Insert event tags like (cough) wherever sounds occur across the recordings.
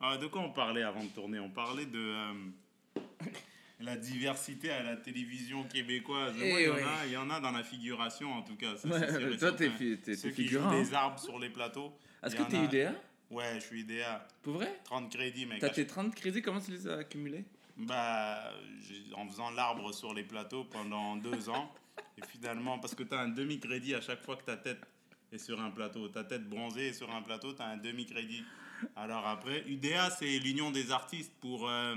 Ah, de quoi on parlait avant de tourner? On parlait de euh, la diversité à la télévision québécoise. Eh Moi, il, y en a, il y en a dans la figuration, en tout cas. ça, Ouais, c'est sûr et toi, t'es t'es- Ceux qui figurant, jouent hein. des arbres sur les plateaux. Est-ce que t'es UDA Ouais, je suis IDA. Pour vrai? 30 crédits, mec. T'as tes 30 crédits, comment tu les as accumulés? Bah, en faisant l'arbre sur les plateaux pendant deux ans. Et finalement, parce que tu as un demi-crédit à chaque fois que ta tête est sur un plateau. Ta tête bronzée est sur un plateau, tu as un demi-crédit. Alors après, UDA, c'est l'union des artistes pour euh,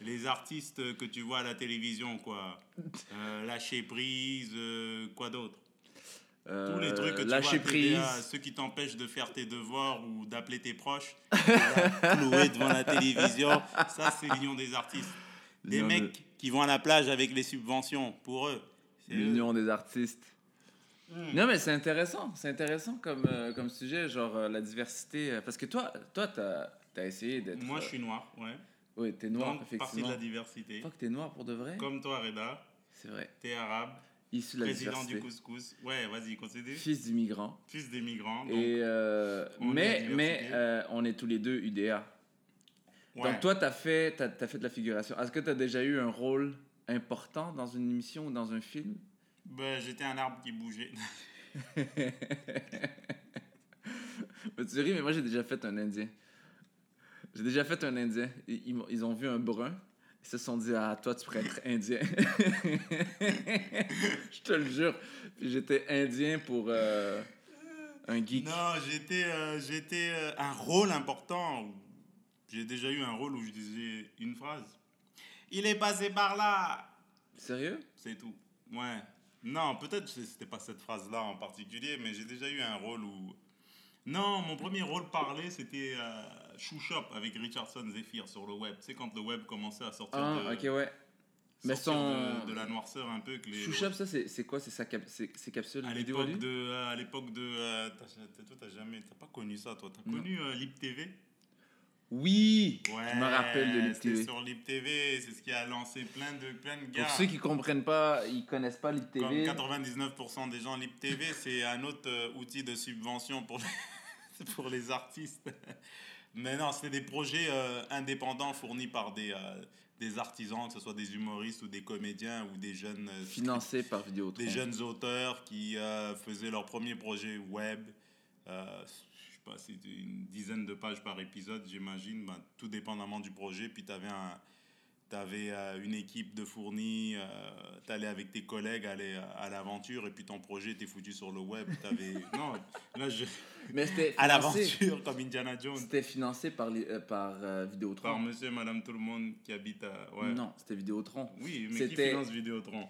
les artistes que tu vois à la télévision, quoi. Euh, lâcher prise, euh, quoi d'autre? Tous les trucs que tu Lâcher vois à TDA, prise. ceux qui t'empêchent de faire tes devoirs ou d'appeler tes proches, (laughs) là, cloués devant la télévision, ça c'est l'union des artistes. Des de- mecs qui vont à la plage avec les subventions, pour eux. c'est eux. L'union des artistes. Hmm. Non, mais c'est intéressant. C'est intéressant comme, euh, comme sujet, genre euh, la diversité. euh, parce que toi, toi t'as as essayé d'être. Moi je suis noir, ouais. Oui, t'es noir, Donc, partie de effectivement. la diversité. Fuck, t'es noir pour de vrai? Comme toi, Reda, C'est vrai. t'es arabe, Issu de la président diversité. du couscous. Ouais, vas-y, continue. Fils d'immigrants. Fils des migrants. Donc, Et mais mais on est tous les deux UDA. ouais. Donc toi, t'as fait, t'as fait de la figuration. Est-ce que t'as déjà eu un rôle important dans une émission ou dans un film? Ben, j'étais un arbre qui bougeait. Mais Tu ris, mais moi j'ai déjà fait un Indien. J'ai déjà fait un Indien. Ils, ils ont vu un brun. Ils se sont dit, ah, toi, tu pourrais être Indien. (laughs) Je te le jure. Puis j'étais Indien pour euh, un geek. Non, j'étais euh, j'étais euh, un rôle important. J'ai déjà eu un rôle où je disais une phrase. Il est passé par là. Sérieux? C'est tout. Ouais. Non, peut-être que c'était pas cette phrase-là en particulier, mais j'ai déjà eu un rôle où. Non, mon premier rôle parlé, c'était euh, Shoe Shop avec Richardson Zephyr sur le web. Tu sais, quand le web commençait à sortir, Ah, de, ok, ouais. Mais son- de, de la noirceur un peu. Que les, Chouchab, ça, c'est, quoi? C'est cap- c'est, c'est capsule à vidéo de, euh, à l'époque de, euh, toi t'as jamais, t'as pas connu ça, toi, t'as connu euh, Lip TV Oui Ouais, Je me rappelle de Lip TV. sur Lip TV, c'est ce qui a lancé plein de, plein de gars. Pour ceux qui comprennent pas, ils connaissent pas Lip TV. Comme 99% des gens, Lip TV, c'est un autre euh, outil de subvention pour les, (laughs) pour les artistes. Mais non, c'était des projets euh, indépendants fournis par des, euh, des artisans, que ce soit des humoristes ou des comédiens ou des jeunes, euh, (laughs) Financé par Vidéotron. des jeunes auteurs qui faisaient leur premier projet web. Euh, sais pas, c'était une dizaine de pages par épisode, j'imagine, ben, tout dépendamment du projet. Puis tu avais, un, avais une équipe de fournis, tu allais avec tes collègues aller à, l'aventure et puis ton projet était foutu sur le web. T'avais- (laughs) non, là, je, Mais c'était (laughs) à l'aventure comme Indiana Jones. c'était financé par, les- euh, par euh, Vidéotron. Par monsieur et madame tout le monde qui habite à. Ouais. Non, c'était Vidéotron. Oui, mais qui finance Vidéotron?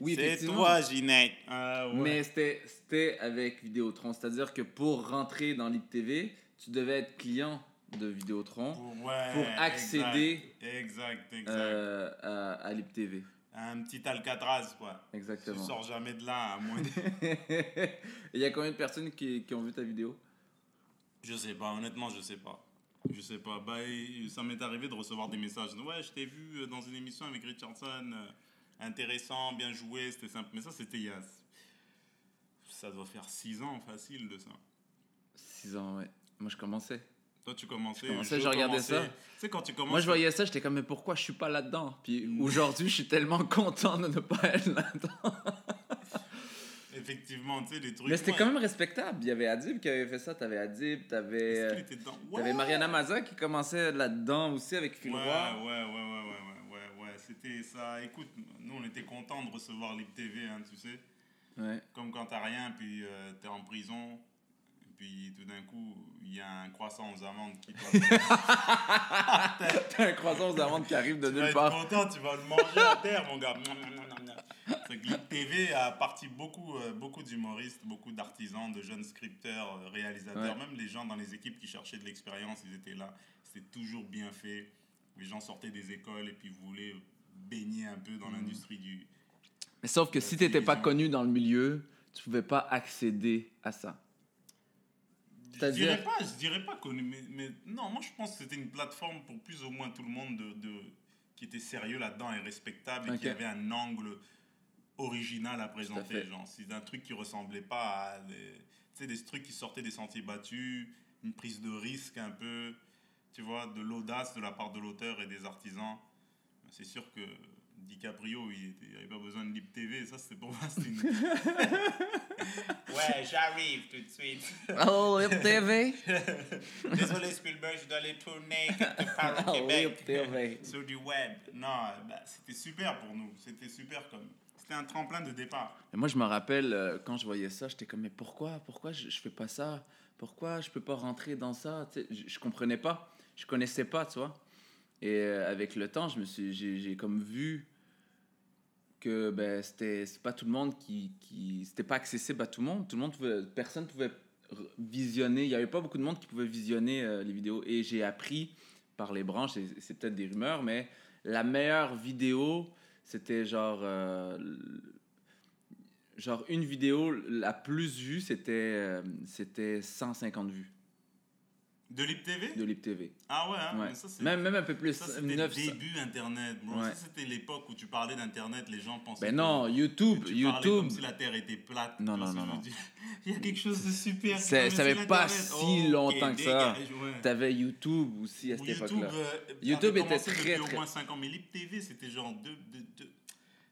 Oui, C'est toi, Ginette. Ah, ouais. Mais c'était, c'était avec Vidéotron. C'est-à-dire que pour rentrer dans Lip TV, tu devais être client de Vidéotron Pour, ouais, pour accéder Exact, exact. exact. euh, à, à Lip TV. Un petit Alcatraz, quoi. Tu Exactement. sors jamais de là, à moins de... (laughs) Il y a combien de personnes qui, qui ont vu ta vidéo? Je sais pas, honnêtement, je sais pas. Je sais pas. Bah, ça m'est arrivé de recevoir des messages. Ouais, je t'ai vu euh, dans une émission avec Richardson. Intéressant, bien joué, c'était simple. Mais ça, c'était il y a. Ça doit faire 6 ans facile de ça. 6 ans, ouais. Moi, je commençais. Toi, tu commençais. Je commençais, je regardais ça. Tu sais, quand tu commences. Moi, je voyais ça, j'étais comme, mais pourquoi je suis pas là-dedans? Puis aujourd'hui, je suis tellement (laughs) content de ne pas être là-dedans. Effectivement, tu sais, les trucs. Mais c'était ouais. quand même respectable. Il y avait Adib qui avait fait ça, t'avais Adib, t'avais Est-ce euh, qu'il était dedans? t'avais Ouais. Mariana Maza qui commençait là-dedans aussi avec Phil Ouais, ouais, Roy. ouais, ouais, ouais, ouais, ouais, ouais. C'était ça. Écoute, nous, on était contents de recevoir Lip TV, hein, tu sais. Ouais. Comme quand t'as rien, puis euh, t'es en prison, puis tout d'un coup, il y a un croissant aux amandes qui. (laughs) T'as un croissant aux amandes qui arrive de tu vas nulle être part. content, tu vas le manger à terre, mon gars. Lip TV a parti beaucoup, euh, beaucoup d'humoristes, beaucoup d'artisans, de jeunes scripteurs, euh, réalisateurs, Ouais. même les gens dans les équipes qui cherchaient de l'expérience, ils étaient là. C'était toujours bien fait. Les gens sortaient des écoles et puis voulaient baigner un peu dans Mm. l'industrie du, Mais sauf que si t'étais pas télévision. connu dans le milieu, tu pouvais pas accéder à ça. Je dirais pas, je dirais pas connu, mais, mais non, moi je pense que c'était une plateforme pour plus ou moins tout le monde de, de- qui était sérieux là-dedans et respectable et Ok. qui avait un angle original à présenter. Genre, c'est un truc qui ressemblait pas à des, tu des trucs qui sortaient des sentiers battus, une prise de risque un peu. tu vois, de l'audace de la part de l'auteur et des artisans. C'est sûr que DiCaprio, il n'avait pas besoin de Lip TV. Ça, c'était pour moi, c'était une... (laughs) ouais, j'arrive tout de suite. Oh, Lip TV. (laughs) Désolé, Spielberg, je dois aller tourner quelque part au (laughs) Oh, Québec. Lip TV. Sur du web. Non, bah, c'était super pour nous. C'était super comme... C'était un tremplin de départ. Et moi, je me rappelle, euh, quand je voyais ça, j'étais comme, mais pourquoi Pourquoi je, je fais pas ça? Pourquoi je peux pas rentrer dans ça? Tu sais, je, je comprenais pas. Je connaissais pas, tu vois. Et euh, avec le temps, je me suis, j'ai, comme vu que ben, c'était c'est pas tout le monde qui, qui c'était pas accessible à tout le monde. Tout le monde pouvait, personne pouvait visionner. Il y avait pas beaucoup de monde qui pouvait visionner euh, les vidéos. Et j'ai appris par les branches, et c'est peut-être des rumeurs, mais la meilleure vidéo, c'était genre euh, genre une vidéo la plus vue, c'était euh, c'était 150 vues De Lip TV de Lip TV. Ah ouais, hein, Ouais. mais ça, c'est... Même même un peu plus. Ça, c'était le 900. début Internet. bro. Ouais. Ça, c'était l'époque où tu parlais d'Internet, les gens pensaient. Ben non, YouTube, tu YouTube. comme si la Terre était plate. Non, Tu non, non, non. (laughs) Il y a quelque chose de super. ça c'est avait pas si Ok, longtemps que ça. ouais. T'avais YouTube aussi à cette YouTube, époque-là. euh, YouTube était très, depuis au moins 5 ans. Mais Lip TV, c'était genre. De, de, de-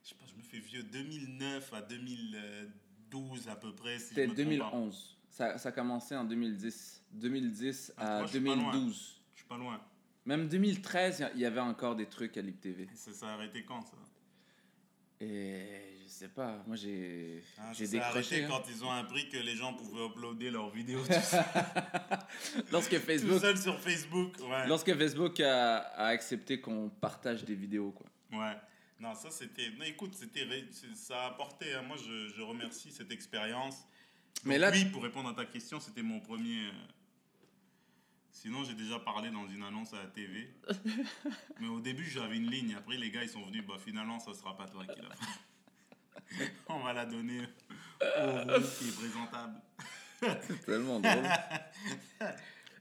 je sais pas, je me fais vieux. 2009 à 2012 à peu près. Si C'était je me trompe pas. 2011. Ça, ça a commencé en 2010. 2010 Ah, à moi, je suis pas loin. 2012. Je suis pas loin. Même 2013, il y avait encore des trucs à Lip TV. Ça s'est arrêté quand ça? Et je sais pas, moi j'ai Ah, ça décroché. hein. quand ils ont appris que les gens pouvaient uploader leurs vidéos tout, seul- (laughs) Lorsque tout Facebook, seul sur Facebook. Ouais. lorsque Facebook a, a accepté qu'on partage des vidéos, quoi. Ouais. Non, ça c'était. Non, écoute, c'était ça a apporté. hein. Moi, je, je remercie cette expérience. Mais là- oui, pour répondre à ta question, c'était mon premier. euh, Sinon, j'ai déjà parlé dans une annonce à la TV. (laughs) Mais au début, j'avais une ligne. Après, les gars, ils sont venus. Bah, finalement, ça sera pas toi qui l'a fait. (laughs) On va la donner au qui est présentable. C'est tellement drôle.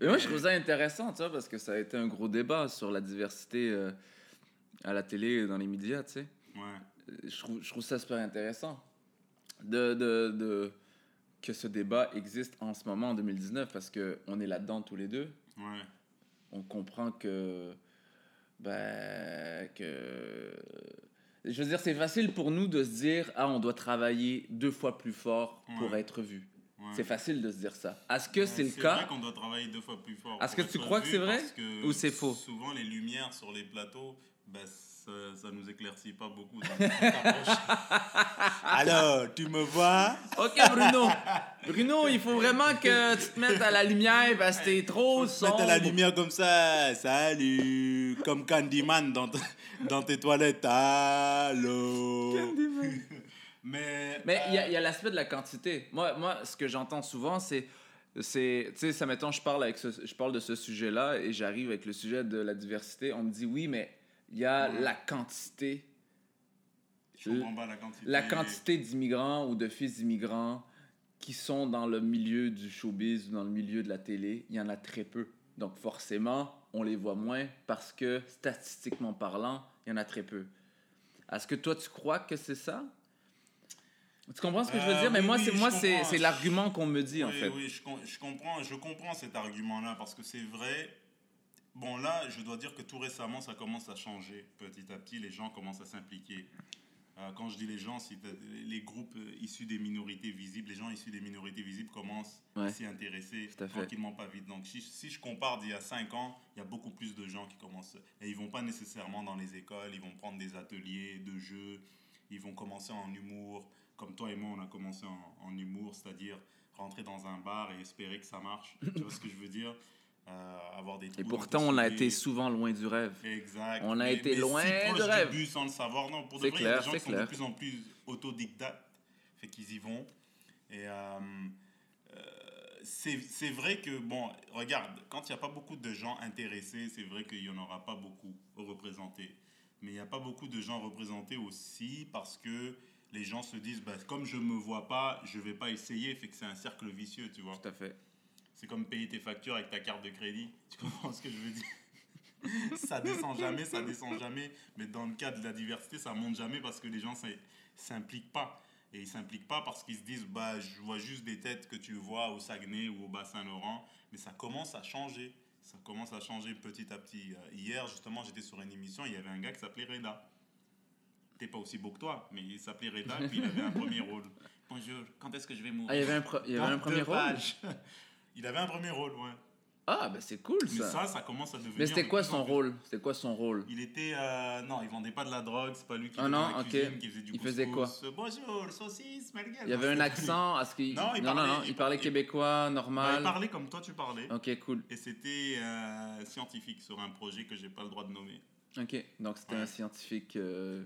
Mais moi, je trouve ça intéressant, tu vois, parce que ça a été un gros débat sur la diversité euh, à la télé et dans les médias, tu sais. Ouais. Je trouve, je trouve ça super intéressant de, de, de- que ce débat existe en ce moment, en 2019, parce qu'on est là-dedans tous les deux. Ouais. On comprend que... Ben, que... Je veux dire, c'est facile pour nous de se dire, ah, on doit travailler deux fois plus fort pour être vu. ouais. C'est facile de se dire ça. Est-ce que c'est le vrai cas? qu'on doit travailler deux fois plus fort. Est-ce que tu crois que c'est vrai? ou c'est faux? Souvent, les lumières sur les plateaux, ben, ça, ça nous éclaircit pas beaucoup. (laughs) Alors, tu me vois? Ok, Bruno. Bruno, il faut vraiment que tu te mettes à la lumière parce que t'es trop Faut te mettre à la sombre. lumière comme ça. Salut Comme Candyman dans, t- dans tes toilettes. Allô? (laughs) Mais. Mais il y a, il y a l'aspect de la quantité. Moi, moi ce que j'entends souvent, c'est. c'est tu sais, ça mettons, je parle, avec ce- je parle de ce sujet-là et j'arrive avec le sujet de la diversité. On me dit oui, mais il y a Ouais. la quantité. La quantité. La quantité d'immigrants ou de fils d'immigrants qui sont dans le milieu du showbiz ou dans le milieu de la télé, il y en a très peu. Donc forcément, on les voit moins parce que statistiquement parlant, il y en a très peu. Est-ce que toi, tu crois que c'est ça? Tu comprends ce que je veux Euh, dire? Mais oui, moi, oui, c'est moi, c'est l'argument qu'on me dit, en oui, fait. Oui, je, je comprends, je comprends cet argument-là parce que c'est vrai. Bon, là, je dois dire que tout récemment, ça commence à changer. Petit à petit, les gens commencent à s'impliquer. Euh, quand je dis les gens, c'est les groupes issus des minorités visibles. Les gens issus des minorités visibles commencent Ouais. à s'y intéresser à tranquillement, pas vite. Donc, si, si je compare d'il y a 5 ans, il y a beaucoup plus de gens qui commencent. Et ils vont pas nécessairement dans les écoles, ils vont prendre des ateliers de jeux, ils vont commencer en humour. Comme toi et moi, on a commencé en, en humour, c'est-à-dire rentrer dans un bar et espérer que ça marche. (laughs) tu vois ce que je veux dire? Euh, Avoir des Et pourtant, on a été souvent loin du rêve. Exact. On a été loin si proche rêve. Du but sans le savoir. Non, pour de vrai, il y a clair, des gens qui sont de clair. plus en plus autodidactes. Fait qu'ils y vont. Et euh, euh, c'est c'est vrai que, bon, regarde, quand il n'y a pas beaucoup de gens intéressés, c'est vrai qu'il n'y en aura pas beaucoup représentés. Mais il n'y a pas beaucoup de gens représentés aussi parce que les gens se disent, bah, comme je ne me vois pas, je ne vais pas essayer. Fait que c'est un cercle vicieux, tu vois. Tout à fait. C'est comme payer tes factures avec ta carte de crédit. Tu comprends ce que je veux dire? (laughs) Ça descend jamais, ça descend jamais. Mais dans le cas de la diversité, ça monte jamais parce que les gens ne s'impliquent pas. Et ils s'impliquent pas parce qu'ils se disent bah, je vois juste des têtes que tu vois au Saguenay ou au Bas-Saint-Laurent. Mais ça commence à changer. ça commence à changer petit à petit. Euh, Hier, justement, j'étais sur une émission, il y avait un gars qui s'appelait Reda. T'es pas aussi beau que toi, mais il s'appelait Reda, puis il avait un (laughs) premier rôle. Bonjour, quand est-ce que je vais mourir? Ah, il y avait un, pro- il y avait un Dans premier rôle? Il avait un premier rôle, ouais. Ah, ben c'est cool Mais ça. ça, ça commence à devenir. Mais c'était quoi son rôle? C'était quoi son rôle? Il était. euh, non, il vendait pas de la drogue, c'est pas lui qui Ah non, la qui faisait du Il faisait quoi? Bonjour, saucisse, merguez. Il y avait un accent à ce qu'il... Non, il non, parlait- non, il il parlait québécois, Bah, normal. il parlait comme toi tu parlais. Ok, cool. Et c'était euh, scientifique sur un projet que j'ai pas le droit de nommer. Ok, donc c'était Ouais. un scientifique euh,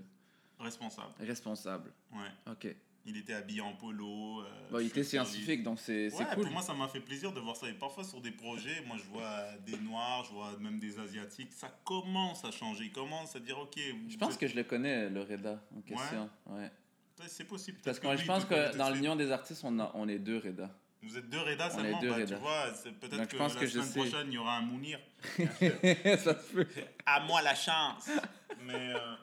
Responsable. responsable. Ouais. Ok. Il était habillé en polo. euh, Bon, il était scientifique, donc c'est Ouais, cool. pour moi, ça m'a fait plaisir de voir ça. Et parfois, sur des projets, moi, je vois des Noirs, je vois même des Asiatiques. Ça commence à changer. Ils commencent à dire, OK. Je pense êtes- que je le connais, le Reda, en question. Ouais. C'est possible. Parce que lui, je il pense que dans l'Union des artistes, on, a- on est deux Reda. Vous êtes deux Reda On seulement? deux bah, Reda. Tu vois, peut-être que la que semaine prochaine, il y aura un Mounir. (laughs) ça se peut. À moi la chance. Mais. euh,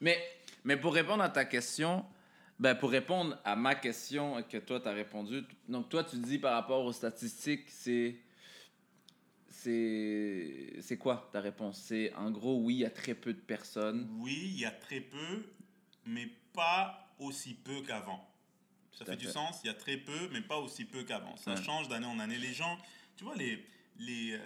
Mais, mais pour répondre à ta question, ben pour répondre à ma question que toi, tu as répondu, donc toi, tu dis par rapport aux statistiques, c'est. C'est quoi ta réponse? C'est en gros, oui, il y a très peu de personnes. Oui, il y a très peu, mais pas aussi peu qu'avant. Ça fait du sens, il y a très peu, mais pas aussi peu qu'avant. Ça Ouais. change d'année en année. Les gens, tu vois, les. les euh,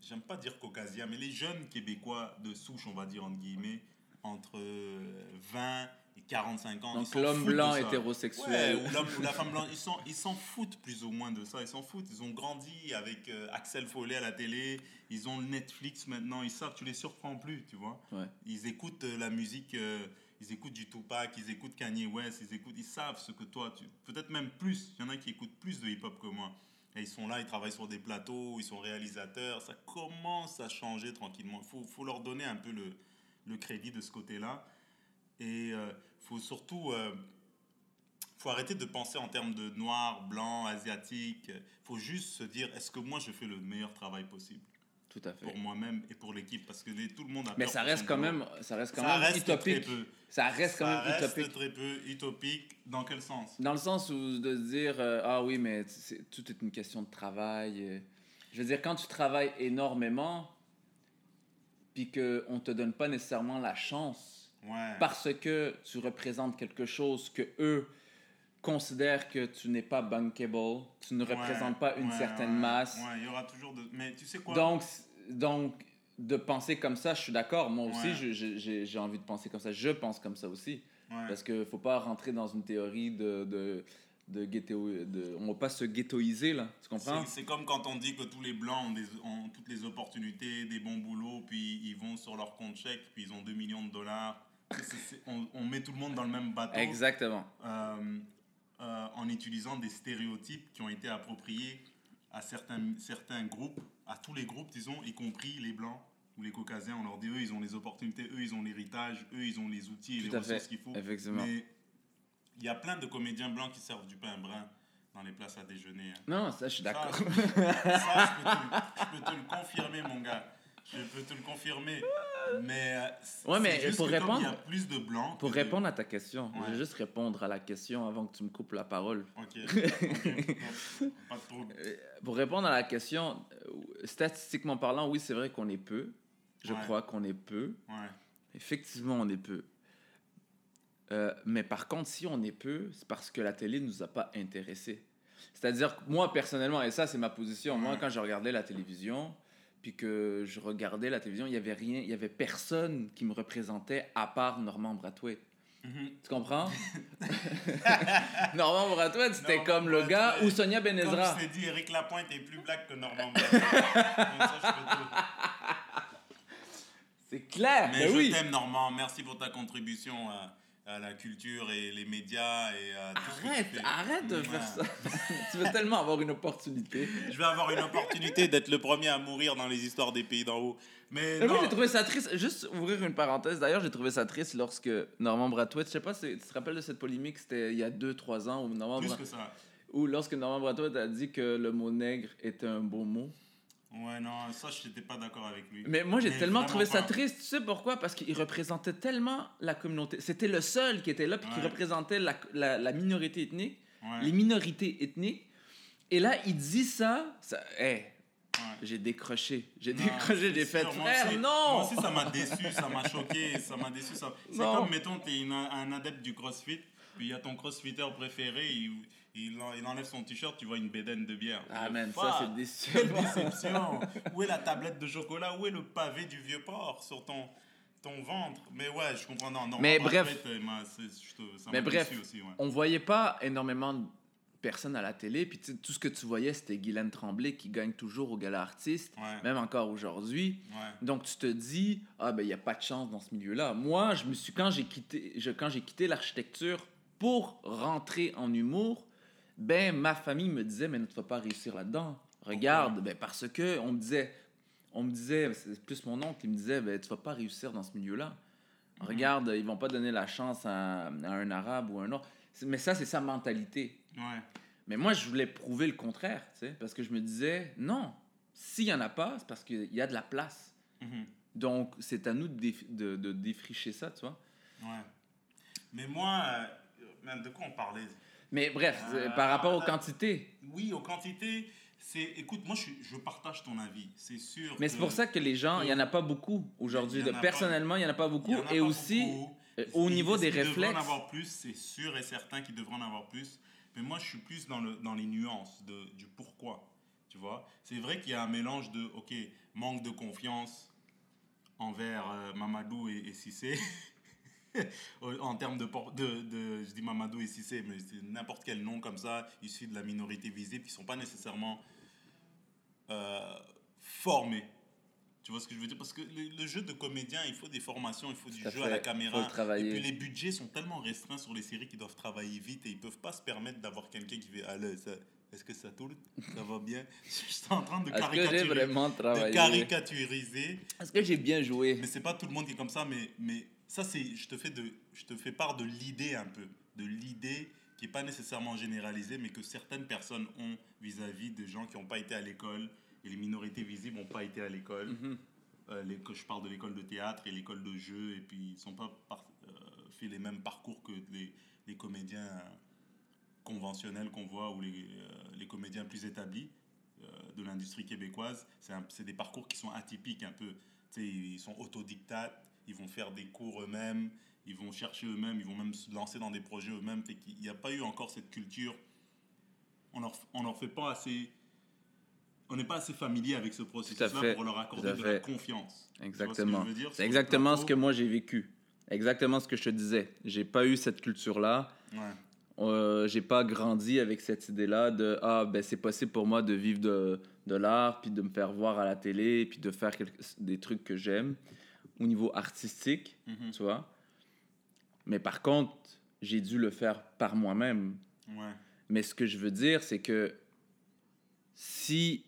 j'aime- pas dire caucasiens, mais les jeunes Québécois de souche, on va dire entre guillemets, entre euh, 20 et 45 ans. Donc l'homme blanc hétérosexuel. Ouais, ou l'homme ou la femme blanche, ils s'en ils s'en foutent plus ou moins de ça. Ils s'en foutent. Ils ont grandi avec euh, Axel Follet à la télé. Ils ont Netflix maintenant. Ils savent, tu les surprends plus, tu vois. Ouais. Ils écoutent euh, la musique, euh, ils écoutent du Tupac, ils écoutent Kanye West, ils écoutent, ils savent ce que toi, tu, peut-être même plus. Il y en a qui écoutent plus de hip-hop que moi. Et ils sont là, ils travaillent sur des plateaux, ils sont réalisateurs. Ça commence à changer tranquillement. Il faut, faut leur donner un peu le, le crédit de ce côté-là. Et il faut surtout euh, faut arrêter de penser en termes de noir, blanc, asiatique. Il faut juste se dire est-ce que moi je fais le meilleur travail possible Tout à fait. pour moi-même et pour l'équipe? Parce que les- tout le monde a Mais peur ça reste quand même, ça reste quand Ça même reste très utopique. peu. Ça reste quand Ça même reste utopique. très peu utopique. Dans quel sens? Dans le sens où de se dire euh, ah oui mais tout est une question de travail. euh. Je veux dire quand tu travailles énormément puis que on te donne pas nécessairement la chance Ouais. parce que tu représentes quelque chose que eux considèrent que tu n'es pas bankable, tu ne Ouais, représentes pas une ouais, certaine masse. Il y aura toujours de. Mais tu sais quoi? Donc donc de penser comme ça, je suis d'accord. Moi aussi, j'ai envie de penser comme ça. Je pense comme ça aussi. Parce qu'il faut pas rentrer dans une théorie de, de, de ghetto. De, on va pas se ghettoiser, là. Tu comprends? C'est c'est comme quand on dit que tous les blancs ont, des, ont toutes les opportunités, des bons boulots, puis ils vont sur leur compte chèque, puis ils ont 2 millions de dollars. On, on met tout le monde dans le même bateau. Exactement. euh, euh, en utilisant des stéréotypes qui ont été appropriés à certains, certains groupes, à tous les groupes, disons, y compris les blancs ou les caucasiens. On leur dit, eux, ils ont les opportunités, eux, ils ont l'héritage, eux, ils ont les outils et Tout les ressources qu'il faut. Effectivement. Mais il y a plein de comédiens blancs qui servent du pain brun dans les places à déjeuner. hein. Non, ça, je suis Ça, d'accord. ça, je, peux te, je peux te le confirmer, mon gars. Je peux te le confirmer. Mais, euh, Ouais, mais juste pour que répondre- il y a plus de blancs. Pour de- répondre à ta question, je vais juste répondre à la question avant que tu me coupes la parole. Ok. (laughs) Pas trouble. Euh, Pour répondre à la question, euh, statistiquement parlant, oui, c'est vrai qu'on est peu. Je Ouais. crois qu'on est peu. Ouais. Effectivement, on est peu. Euh, mais par contre, si on est peu, c'est parce que la télé ne nous a pas intéressés. C'est-à-dire que moi, personnellement, et ça, c'est ma position, moi, quand je regardais la télévision, puis que je regardais la télévision, il n'y avait rien, il y avait personne qui me représentait à part Normand Brathwaite. Mhm. Tu comprends? (laughs) Normand Brathwaite, c'était comme le gars, ou Sonia Comme Benezra. je t'ai dit, Eric Lapointe est plus black que Normand Brathwaite. Comme C'est clair, Mais ben je oui. t'aime, Normand. Merci pour ta contribution à, à la culture et les médias et à tout ce que Arrête, tu fais. arrête de faire ça. (laughs) tu veux tellement avoir une opportunité. Je vais avoir une opportunité d'être le premier à mourir dans les histoires des pays d'en haut. Mais Mais moi, j'ai trouvé ça triste. Juste ouvrir une parenthèse. D'ailleurs, j'ai trouvé ça triste lorsque Normand Brathwaite, je sais pas si tu te rappelles de cette polémique, c'était il y a 2-3 ans, où, Normand plus Bra- que ça. où lorsque Normand Brathwaite a dit que le mot nègre était un beau mot. Ouais, non, ça, je n'étais pas d'accord avec lui. Mais moi, j'ai tellement trouvé ça triste. Tu sais pourquoi? Parce qu'il représentait tellement la communauté. C'était le seul qui était là, puis qui représentait la, la, la minorité ethnique, Ouais. les minorités ethniques. Et là, il dit ça. ça hey, j'ai décroché. J'ai décroché, j'ai fait frère, non! Moi aussi, ça m'a déçu, ça m'a choqué, ça m'a déçu. ça- C'est comme, mettons, tu es un adepte du crossfit, puis il y a ton crossfitter préféré, il, il, en- il enlève son t-shirt, tu vois une bédaine de bière. Ah, man, fuck, ça, c'est déçu. Quelle déception! Où est la tablette de chocolat? Où est le pavé du vieux porc sur ton, ton ventre? Mais ouais, je comprends. Non, non, Mais bref. fait, ça Mais m'a bref, déçu aussi, ouais. on voyait pas énormément de personnes à la télé. Puis tout ce que tu voyais, c'était Guylaine Tremblay qui gagne toujours au gala artiste, Ouais. même encore aujourd'hui. Ouais. Donc tu te dis, ah ben il n'y a pas de chance dans ce milieu-là. Moi, je me suis, quand j'ai quitté, je- quand j'ai quitté l'architecture pour rentrer en humour, ben ma famille me disait, mais tu vas pas réussir là-dedans. Regarde, ben parce que on me disait, on me disait, c'est plus mon oncle, il me disait, ben tu vas pas réussir dans ce milieu-là. Regarde, ils vont pas donner la chance à, à un arabe ou un autre. Mais ça, c'est sa mentalité. Ouais. Mais moi, je voulais prouver le contraire, tu sais, parce que je me disais, non, s'il y en a pas, c'est parce qu'il y a de la place. Mhm. Donc, c'est à nous de, déf- de, de défricher ça, tu vois. Ouais. Mais moi, euh, de quoi on parlait? Mais bref, euh, par rapport aux quantités. Oui, aux quantités, c'est. Écoute, moi, je, je partage ton avis. C'est sûr. Mais c'est pour ça que les gens, il n'y en a pas beaucoup aujourd'hui. En Personnellement, il n'y en a pas beaucoup. en a Et pas aussi, beaucoup. euh, au niveau des qu'il devrait en réflexes. avoir plus, c'est sûr et certain qu'il devrait en avoir plus. Mais moi, je suis plus dans, le, dans les nuances de, du pourquoi. Tu vois? C'est vrai qu'il y a un mélange de, OK, manque de confiance envers euh, Mamadou et, et Cissé. (laughs) (laughs) en termes de, por- de, de- Je dis Mamadou et Cissé, mais c'est n'importe quel nom comme ça, issu de la minorité visible, qui ne sont pas nécessairement euh, formés. Tu vois ce que je veux dire? Parce que le, le jeu de comédien, il faut des formations, il faut du jeu à la fait. caméra. Faut le travailler. Et puis les budgets sont tellement restreints sur les séries qu'ils doivent travailler vite et ils peuvent pas se permettre d'avoir quelqu'un qui fait Allez, ça- est-ce que ça tourne? Ça va bien? (laughs) Je suis en train de vraiment De caricaturiser. Est-ce que j'ai bien joué? Mais c'est pas tout le monde qui est comme ça, mais, mais ça, c'est, je, te fais de, je te fais part de l'idée un peu. De l'idée qui n'est pas nécessairement généralisée, mais que certaines personnes ont vis-à-vis des gens qui n'ont pas été à l'école. Et les minorités visibles n'ont pas été à l'école. Euh, les- que je parle de l'école de théâtre et l'école de jeu, et puis ils n'ont pas par- euh, fait les mêmes parcours que les, les comédiens euh, conventionnels qu'on voit ou les, euh, les comédiens plus établis de l'industrie québécoise. C'est des parcours qui sont atypiques un peu. Tu sais, ils sont autodictates, ils vont faire des cours eux-mêmes, ils vont chercher eux-mêmes, ils vont même se lancer dans des projets eux-mêmes. Fait qu'il n'y a pas eu encore cette culture. On leur, on leur fait pas assez. On n'est pas assez familier avec ce processus-là pour leur accorder de la confiance. Exactement. C'est exactement ce que moi j'ai vécu. Exactement ce que je te disais. J'ai pas eu cette culture-là. Ouais. Euh, j'ai pas grandi avec cette idée-là de ah ben c'est possible pour moi de vivre de, de l'art puis de me faire voir à la télé puis de faire des trucs que j'aime au niveau artistique Mhm. tu vois mais par contre j'ai dû le faire par moi-même Ouais. mais ce que je veux dire c'est que si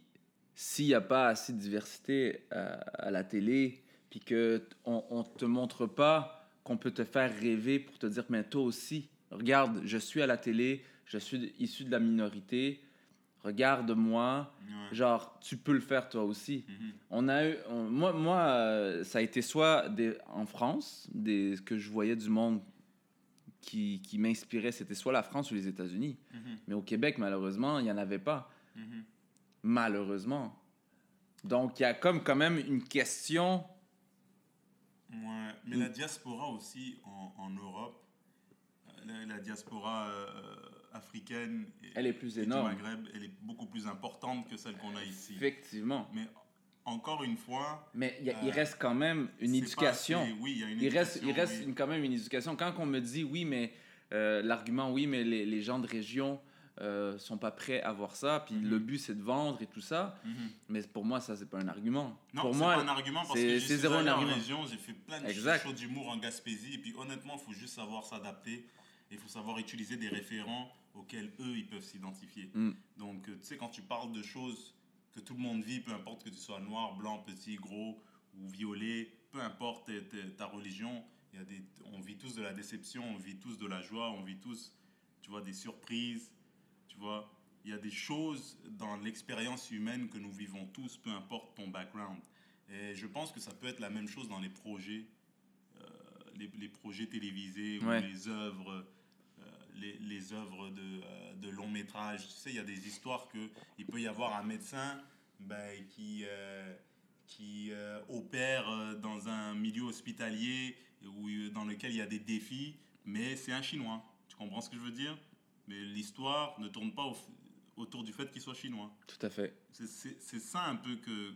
s'il n'y a pas assez de diversité à, à la télé puis que on, on te montre pas qu'on peut te faire rêver pour te dire mais toi aussi regarde je suis à la télé je suis issu de la minorité regarde-moi Ouais. genre tu peux le faire toi aussi Mhm. on a eu on- moi moi euh, ça a été soit des, en France des que je voyais du monde qui, qui m'inspirait c'était soit la France ou les États-Unis Mhm. mais au Québec malheureusement il y en avait pas Mhm. malheureusement donc il y a comme quand même une question Ouais, mais la diaspora aussi en, en Europe, euh, la, la diaspora euh, africaine et, Elle est plus énorme. du Maghreb, elle est beaucoup plus importante que celle qu'on a ici. effectivement Mais encore une fois, mais il Euh, reste quand même une éducation assez- oui, il y a une il reste, il éducation, reste oui. une- quand même une éducation. Quand on me dit oui, mais euh, l'argument oui, mais les, les gens de région euh, sont pas prêts à voir ça, puis Mhm. le but c'est de vendre et tout ça. Mhm. Mais pour moi, ça c'est pas un argument. Non, pour c'est moi, pas un argument parce que c'est zéro en région, j'ai fait plein de Exact. shows d'humour en Gaspésie et puis honnêtement, il faut juste savoir s'adapter. Il faut savoir utiliser des référents auxquels eux, ils peuvent s'identifier. Mm. Donc, euh, tu sais, quand tu parles de choses que tout le monde vit, peu importe que tu sois noir, blanc, petit, gros ou violet, peu importe ta- religion, y a des, on vit tous de la déception, on vit tous de la joie, on vit tous, tu vois, des surprises, tu vois. Il y a des choses dans l'expérience humaine que nous vivons tous, peu importe ton background. Et je pense que ça peut être la même chose dans les projets, euh, les, les projets télévisés ou les œuvres, les, les œuvres de, euh, de long métrage. Tu sais, il y a des histoires que il peut y avoir un médecin, ben, qui, euh, qui euh, opère dans un milieu hospitalier où, dans lequel il y a des défis, mais c'est un Chinois. Tu comprends ce que je veux dire? Mais l'histoire ne tourne pas au- autour du fait qu'il soit chinois. Tout à fait. C'est- ça un peu que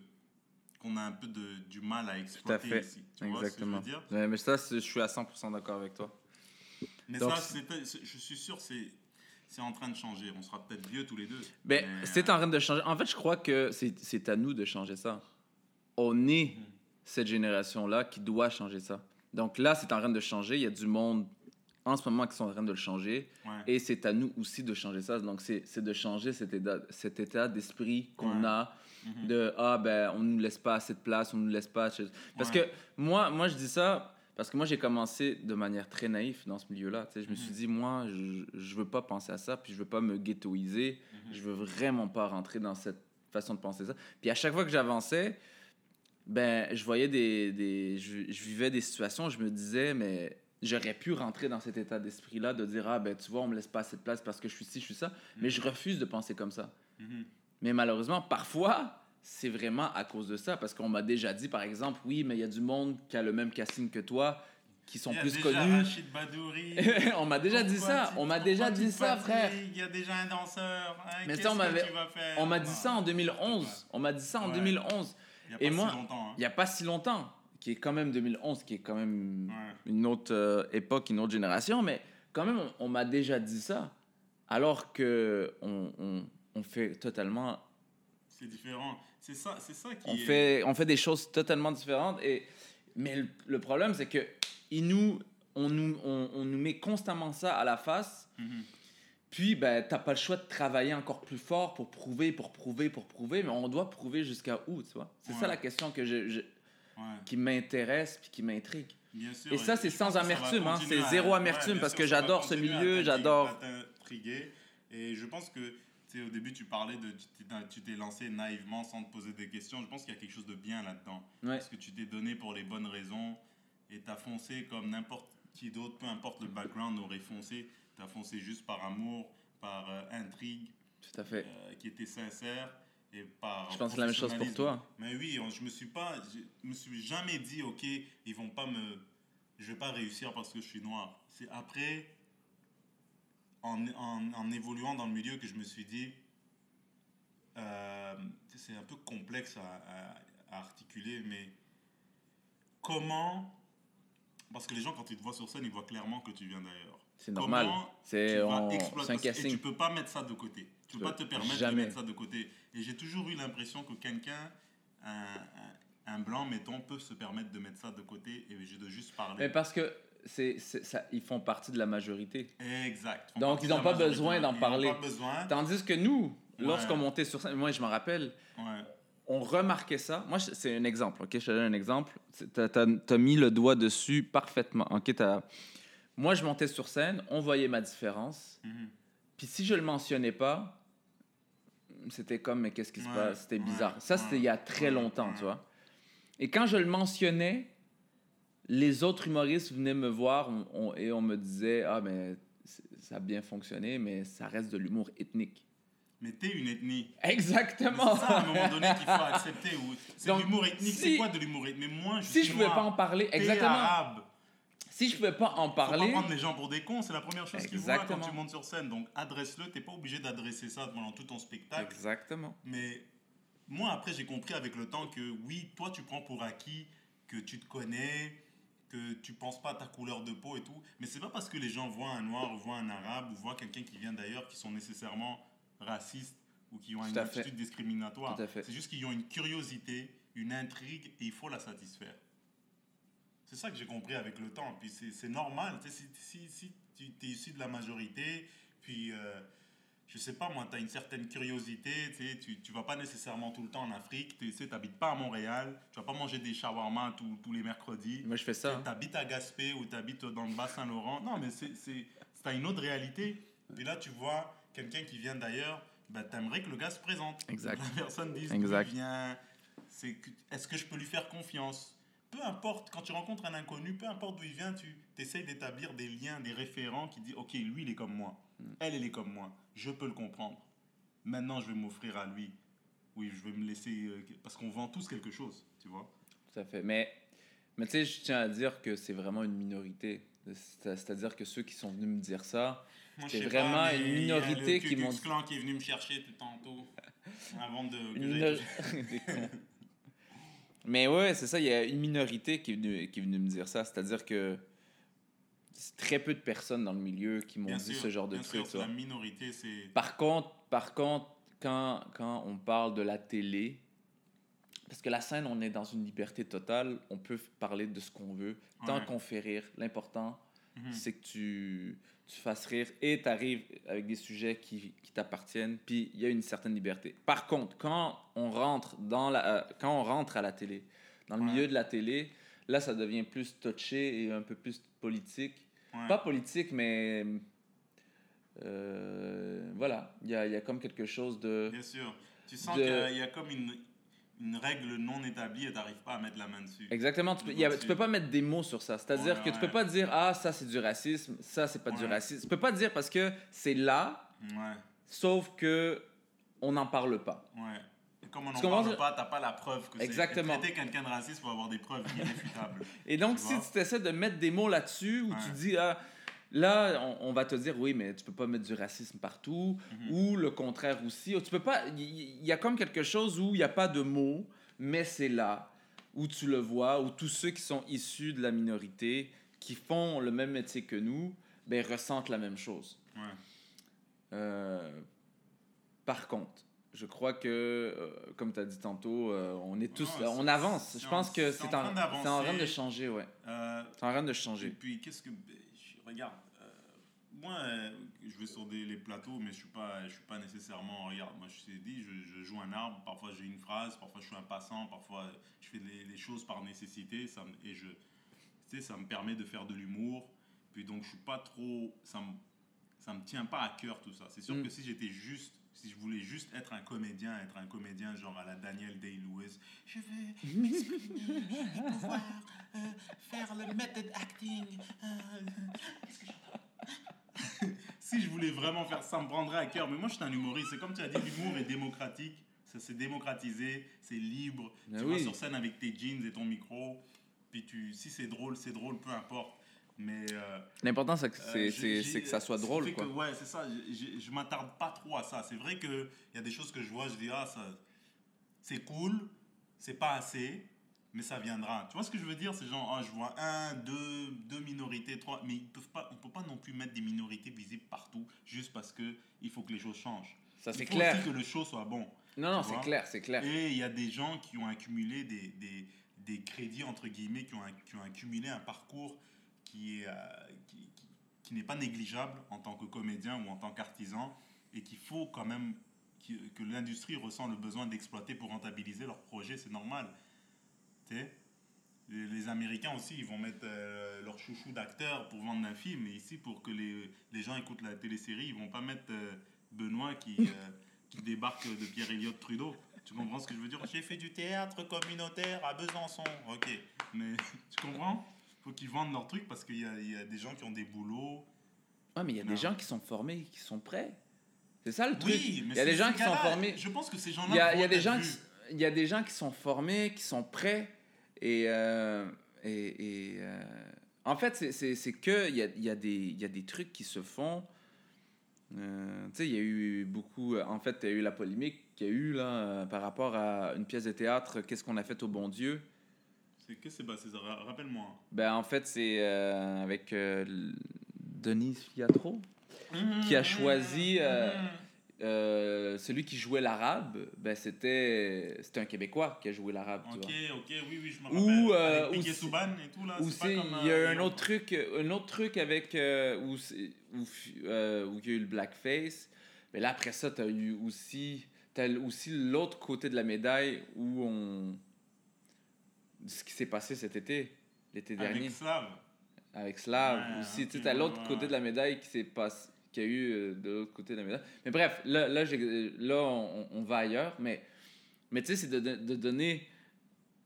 qu'on a un peu de, du mal à exploiter fait. ici. Tu vois Exactement. ce que je veux dire? Mais ça, je suis à 100% d'accord avec toi. Mais Donc, ça, je suis sûr, c'est c'est en train de changer. On sera peut-être vieux tous les deux. Ben, mais, c'est euh, en train de changer. En fait, je crois que c'est c'est à nous de changer ça. On est Mhm. cette génération-là qui doit changer ça. Donc là, c'est en train de changer. Il y a du monde en ce moment qui sont en train de le changer. ouais. Et c'est à nous aussi de changer ça. Donc c'est c'est de changer cet état, cet état d'esprit qu'on Ouais. a Mhm. de ah ben on nous laisse pas assez de place, on nous laisse pas parce Ouais. que moi moi je dis ça parce que moi j'ai commencé de manière très naïve dans ce milieu-là, je me suis Mhm. dit moi je, je veux pas penser à ça puis je veux pas me ghettoiser, Mhm. je veux vraiment pas rentrer dans cette façon de penser ça. Puis à chaque fois que j'avançais ben je voyais des, des je, je vivais des situations, je me disais mais j'aurais pu rentrer dans cet état d'esprit-là de dire ah ben tu vois on me laisse pas de place parce que je suis ci, je suis ça, mais je refuse de penser comme ça. Mhm. Mais malheureusement, parfois, c'est vraiment à cause de ça. Parce qu'on m'a déjà dit, par exemple, oui, mais il y a du monde qui a le même casting que toi, qui sont Il y a plus connus. Badouri. (laughs) on m'a déjà dit ça. On m'a déjà dit ça, frère. Il y a déjà un danseur. hein, Mais ça, on m'avait- On m'a dit ça en 2011. On m'a dit ça en Ouais. 2011. Il y a Et moi, hein. Il n'y a pas si longtemps, qui est quand même 2011, qui est quand même Ouais. une autre euh, époque, une autre génération. Mais quand même, on, on m'a déjà dit ça. Alors que on, on- on fait totalement C'est différent. C'est ça, c'est ça qui On est... fait, on fait des choses totalement différentes. Et, mais le, le problème, c'est que il nous, on, nous, on, on nous met constamment ça à la face. Mhm. Puis, ben, t'as pas le choix de travailler encore plus fort pour prouver, pour prouver, pour prouver. Mais on doit prouver jusqu'à où, tu vois? C'est ça la question que je, je- Ouais, qui m'intéresse puis qui m'intrigue. Et ça, c'est sans amertume, hein. C'est zéro amertume parce sûr, que j'adore ce milieu, j'adore-. Et je pense que, sais, au début, tu parlais de... tu t'es- lancé naïvement sans te poser des questions. Je pense qu'il y a quelque chose de bien là-dedans. Ouais. Parce que tu t'es donné pour les bonnes raisons et t'as foncé comme n'importe qui d'autre, peu importe le background, aurait foncé. T'as foncé juste par amour, par euh, intrigue, Tout à fait. euh, qui était sincère et par. Je pense la même chose pour toi. Mais oui, on- je me suis pas, je me suis jamais dit, ok, ils vont pas me, je vais pas réussir parce que je suis noir. C'est après, en, en, en évoluant dans le milieu, que je me suis dit, euh, c'est un peu complexe à, à- à articuler, mais comment, parce que les gens quand ils te voient sur scène, ils voient clairement que tu viens d'ailleurs. C'est normal. C'est c'est un Et tu casting. peux pas mettre ça de côté. Tu peux peux pas te permettre jamais. de mettre ça de côté. Et j'ai toujours eu l'impression que quelqu'un, un, un- un blanc, mettons, peut se permettre de mettre ça de côté et de juste Mais parler. parce que c'est, c'est- ça, ils font partie de la majorité. Exact. Donc, ils n'ont pas besoin d'en Ils parler. pas besoin. Tandis que nous, Ouais. lorsqu'on montait sur scène, moi je me rappelle, Ouais. on remarquait ça. Moi, je- c'est un exemple, ok? Je te donne un exemple. Tu as, mis le doigt dessus parfaitement. ok? T'as- Moi, je montais sur scène, on voyait ma différence. Mhm. Puis si je le mentionnais pas, c'était comme, mais qu'est-ce qui se Ouais, passe? C'était bizarre. Ça, c'était il y a très longtemps, tu vois? Et quand je le mentionnais, les autres humoristes venaient me voir on- on- et on me disait, ah, mais c- ça a bien fonctionné, mais ça reste de l'humour ethnique. Mais t'es une ethnie. Exactement! C'est ça, à un moment donné, qu'il faut accepter. ou- C'est l'humour ethnique. si- C'est quoi de l'humour ethnique? Mais moi, je si suis je pouvais pas en parler, exactement. arabe. Si je pouvais pas en Faut pas parler, prendre les gens pour des cons, c'est la première chose qu'ils voient quand tu montes sur scène. Donc adresse-le, t'es pas obligé d'adresser ça pendant tout ton spectacle. exactement. Mais moi, après, j'ai compris avec le temps que oui, toi, tu prends pour acquis que tu te connais, que tu penses pas à ta couleur de peau et tout. Mais c'est pas parce que les gens voient un noir, ou voient un arabe, ou voient quelqu'un qui vient d'ailleurs qui sont nécessairement racistes ou qui ont une fait. attitude discriminatoire. C'est juste qu'ils ont une curiosité, une intrigue et il faut la satisfaire. C'est ça que j'ai compris avec le temps. Puis c'est normal. Si tu es issu de la majorité, puis euh, je sais pas, moi, tu as une certaine curiosité. Tu tu, vas pas nécessairement tout le temps en Afrique. Tu sais, t'habites pas à Montréal. Tu vas pas manger des shawarma tous, tous les mercredis. Moi, je fais ça. hein. Tu habites à Gaspé ou tu habites dans le Bas-Saint-Laurent. Non, mais c'est une autre réalité. Et là, tu vois quelqu'un qui vient d'ailleurs, ben, tu aimerais que le gars se présente. Exact. La personne dise Exact. vient. C'est que- Est-ce que je peux lui faire confiance? Peu importe, quand tu rencontres un inconnu, peu importe d'où il vient, tu essayes d'établir des liens, des référents qui disent Ok, lui, il est comme moi. Hmm. Elle, elle est comme moi. Je peux le comprendre. Maintenant, je vais m'offrir à lui. oui, je vais me laisser. euh, parce qu'on vend tous quelque chose, tu vois. Tout à fait. Mais, mais tu sais, je tiens à dire que c'est vraiment une minorité. C'est- C'est-à-dire que ceux qui sont venus me dire ça, C'est vraiment pas, une minorité qui m'ont- Klan qui est venu me chercher tout tantôt. (laughs) avant de. minor-. (laughs) Mais ouais, c'est ça, il y a une minorité qui est venue, qui est venue me dire ça. C'est-à-dire que très peu de personnes dans le milieu qui m'ont dit sûr, ce genre de vois. La minorité, c'est. Par contre, par contre quand, quand on parle de la télé, parce que la scène, on est dans une liberté totale, on peut parler de ce qu'on veut, tant Ouais. qu'on fait rire. L'important, Mhm. c'est que tu, tu fasses rire et tu arrives avec des sujets qui, qui t'appartiennent, puis il y a une certaine liberté. Par contre, quand on rentre, dans la, euh, quand on rentre à la télé, dans le Ouais. milieu de la télé, là, ça devient plus touché et un peu plus politique. Ouais. Pas politique, mais euh, voilà, il y a, y a comme quelque chose de... Bien sûr. Tu sens de- qu'il y a comme une, une règle non établie et tu n'arrives pas à mettre la main dessus. Exactement, tu peux, y a- tu peux pas mettre des mots sur ça. C'est-à-dire Ouais, que tu peux ouais. pas dire ah ça c'est du racisme, ça c'est pas du Ouais. racisme. Tu peux pas dire parce que c'est là, Ouais, sauf que on n'en parle pas. Et comme on Tu n'en parle pas, tu n'as pas la preuve que. Exactement. Traiter quelqu'un de raciste pour avoir des preuves irréfutables. (laughs) Et donc Tu si tu essaies de mettre des mots là-dessus où tu Ouais. dis ah là on, on va te dire oui mais tu peux pas mettre du racisme partout Mhm. ou le contraire aussi. Tu peux pas il y, a comme quelque chose où il n'y a pas de mots mais c'est là où tu le vois où tous ceux qui sont issus de la minorité qui font le même métier que nous ben ressentent la même chose. Ouais. Euh, par contre, je crois que, euh, comme tu as dit tantôt, euh, on est tous, Non, on avance. Je en- pense que c'est en en, en train de changer, ouais. Euh, C'est en train de Et changer. puis, qu'est-ce que. je- Regarde, moi, je vais sur des, les plateaux, mais je suis pas, je suis pas nécessairement. Regarde, moi, je t'ai dit, je, je joue un arbre, parfois j'ai une phrase, parfois je suis un passant, parfois je fais les, les choses par nécessité, ça, me- et je. Tu sais, ça me permet de faire de l'humour. Puis donc, je suis pas trop. Ça me, ça me tient pas à cœur tout ça. C'est sûr Mm. que si j'étais juste. Si je voulais juste être un comédien, être un comédien genre à la Daniel Day-Lewis, je vais m'exprimer et pouvoir euh, faire le method acting. euh, je- (laughs) si je voulais vraiment faire ça, me prendrait à cœur. Mais moi, je suis un humoriste. C'est comme tu as dit, l'humour est démocratique. Ça s'est démocratisé, c'est libre. Ben tu oui. vas sur scène avec tes jeans et ton micro. Puis tu, si c'est drôle, c'est drôle, peu importe. Mais euh, L'important, c'est que, c'est, euh, c'est- que ça soit drôle, quoi. que, ouais, c'est ça. Je- m'attarde pas trop à ça. C'est vrai qu'il y a des choses que je vois, je dis, ah, ça, c'est cool, c'est pas assez, mais ça viendra. Tu vois ce que je veux dire? C'est genre, ah, je vois un, deux, deux minorités, trois, mais ils peuvent pas, on peut pas non plus mettre des minorités visibles partout juste parce que il faut que les choses changent. Ça, c'est il faut clair. aussi que le show soit bon. Non, non, c'est clair, c'est clair. Et il y a des gens qui ont accumulé des, des, des crédits, entre guillemets, qui ont, qui ont accumulé un parcours euh, qui, n'est pas négligeable en tant que comédien ou en tant qu'artisan et qu'il faut quand même que l'industrie ressent le besoin d'exploiter pour rentabiliser leur projet, c'est normal. Les Américains aussi, ils vont mettre euh, leur chouchou d'acteur pour vendre un film. Et ici, pour que les, les gens écoutent la télésérie, ils vont pas mettre euh, Benoît qui, euh, qui débarque de Pierre Elliott Trudeau. Tu comprends ce que je veux dire? J'ai fait du théâtre communautaire à Besançon. Ok. Mais (laughs) tu comprends? Faut qu'ils vendent leur truc parce qu'il y a, il y a des gens qui ont des boulots. Ouais, mais il y a Non. des gens qui sont formés, qui sont prêts. C'est ça le truc. Oui, mais il y a des gens qui sont formés. Je pense que ces gens-là. Il y a, il y a vont des gens qui, il y a des gens qui sont formés, qui sont prêts. Et, euh, et, et, euh, en fait, c'est- que il y a, il y, a des- il y a des trucs qui se font. Euh, tu sais, il y a eu beaucoup. En fait, il y a eu la polémique qu'il y a eu là, euh, par rapport à une pièce de théâtre, Qu'est-ce qu'on a fait au bon Dieu C'est que c'est ra- Rappelle-moi. ben, En fait, c'est euh, avec euh, Denise Fiatro. Qui a choisi, euh, Euh, celui qui jouait l'arabe, ben, c'était c'était un Québécois qui a joué l'arabe. tu Ok, vois. ok, oui, oui, je me Ou, rappelle. euh, Avec ou c'est- Souban et tout, là. Ou c'est il y a euh, un autre truc, un autre truc avec euh, où, où, euh, où il y a eu le blackface. Mais là après ça, tu as eu aussi, t'as aussi l'autre côté de la médaille où on, ce qui s'est passé cet été, l'été dernier, Avec Slav. avec Slav Ouais, aussi. tu sais, ouais, l'autre ouais, côté de la médaille qui s'est passé, qui a eu euh, de l'autre côté de la médaille. Mais bref, là, là, j'ai- là on, on va ailleurs. Mais, mais tu sais, c'est de, de- de donner,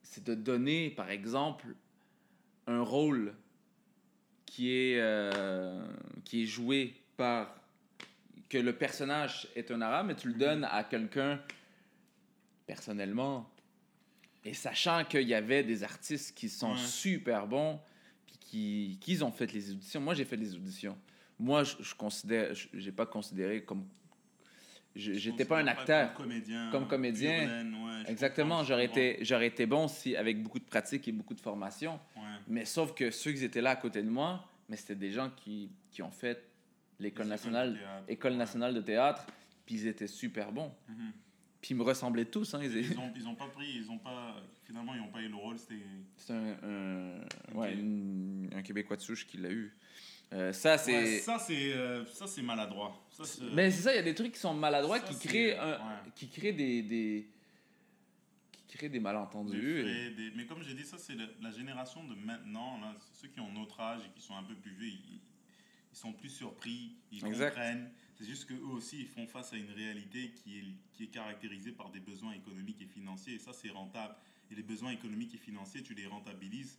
c'est de donner, par exemple, un rôle qui est, euh, qui est joué par que le personnage est un arabe, mais tu le donnes à quelqu'un personnellement, et sachant qu'il y avait des artistes qui sont Ouais. super bons, puis qui, qui ont fait les auditions. Moi, j'ai fait les auditions. Moi, je, je considère, j'ai pas considéré comme. J'étais pas un acteur. Comme comédien. Comme comédien. ouais, je Exactement, j'aurais été, j'aurais été bon si, avec beaucoup de pratique et beaucoup de formation. Ouais. Mais sauf que ceux qui étaient là à côté de moi, mais c'était des gens qui, qui ont fait l'école nationale, écoles de théâtre, école nationale de théâtre, puis ils étaient super bons. Mhm. Puis ils me ressemblaient tous. Hein, ils Ils ont, ils ont pas pris, ils ont pas, finalement, ils ont pas eu le rôle, c'était. Un, un- ouais, une- un Québécois de souche qui l'a eu. Euh, ça, c'est. Ouais, ça, c'est euh, ça, c'est maladroit. Ça, Mais c'est ça, il y a des trucs qui sont maladroits, Ça, qui créent, un- ouais. qui créent des, des, qui créent des des malentendus. et- frais, des- Mais comme j'ai dit, ça, c'est la, la génération de maintenant. Là, ceux qui ont notre âge et qui sont un peu plus vieux, ils, ils sont plus surpris, ils Exact. comprennent. C'est juste qu'eux aussi, ils font face à une réalité qui est, qui est caractérisée par des besoins économiques et financiers. Et ça, c'est rentable. Et les besoins économiques et financiers, tu les rentabilises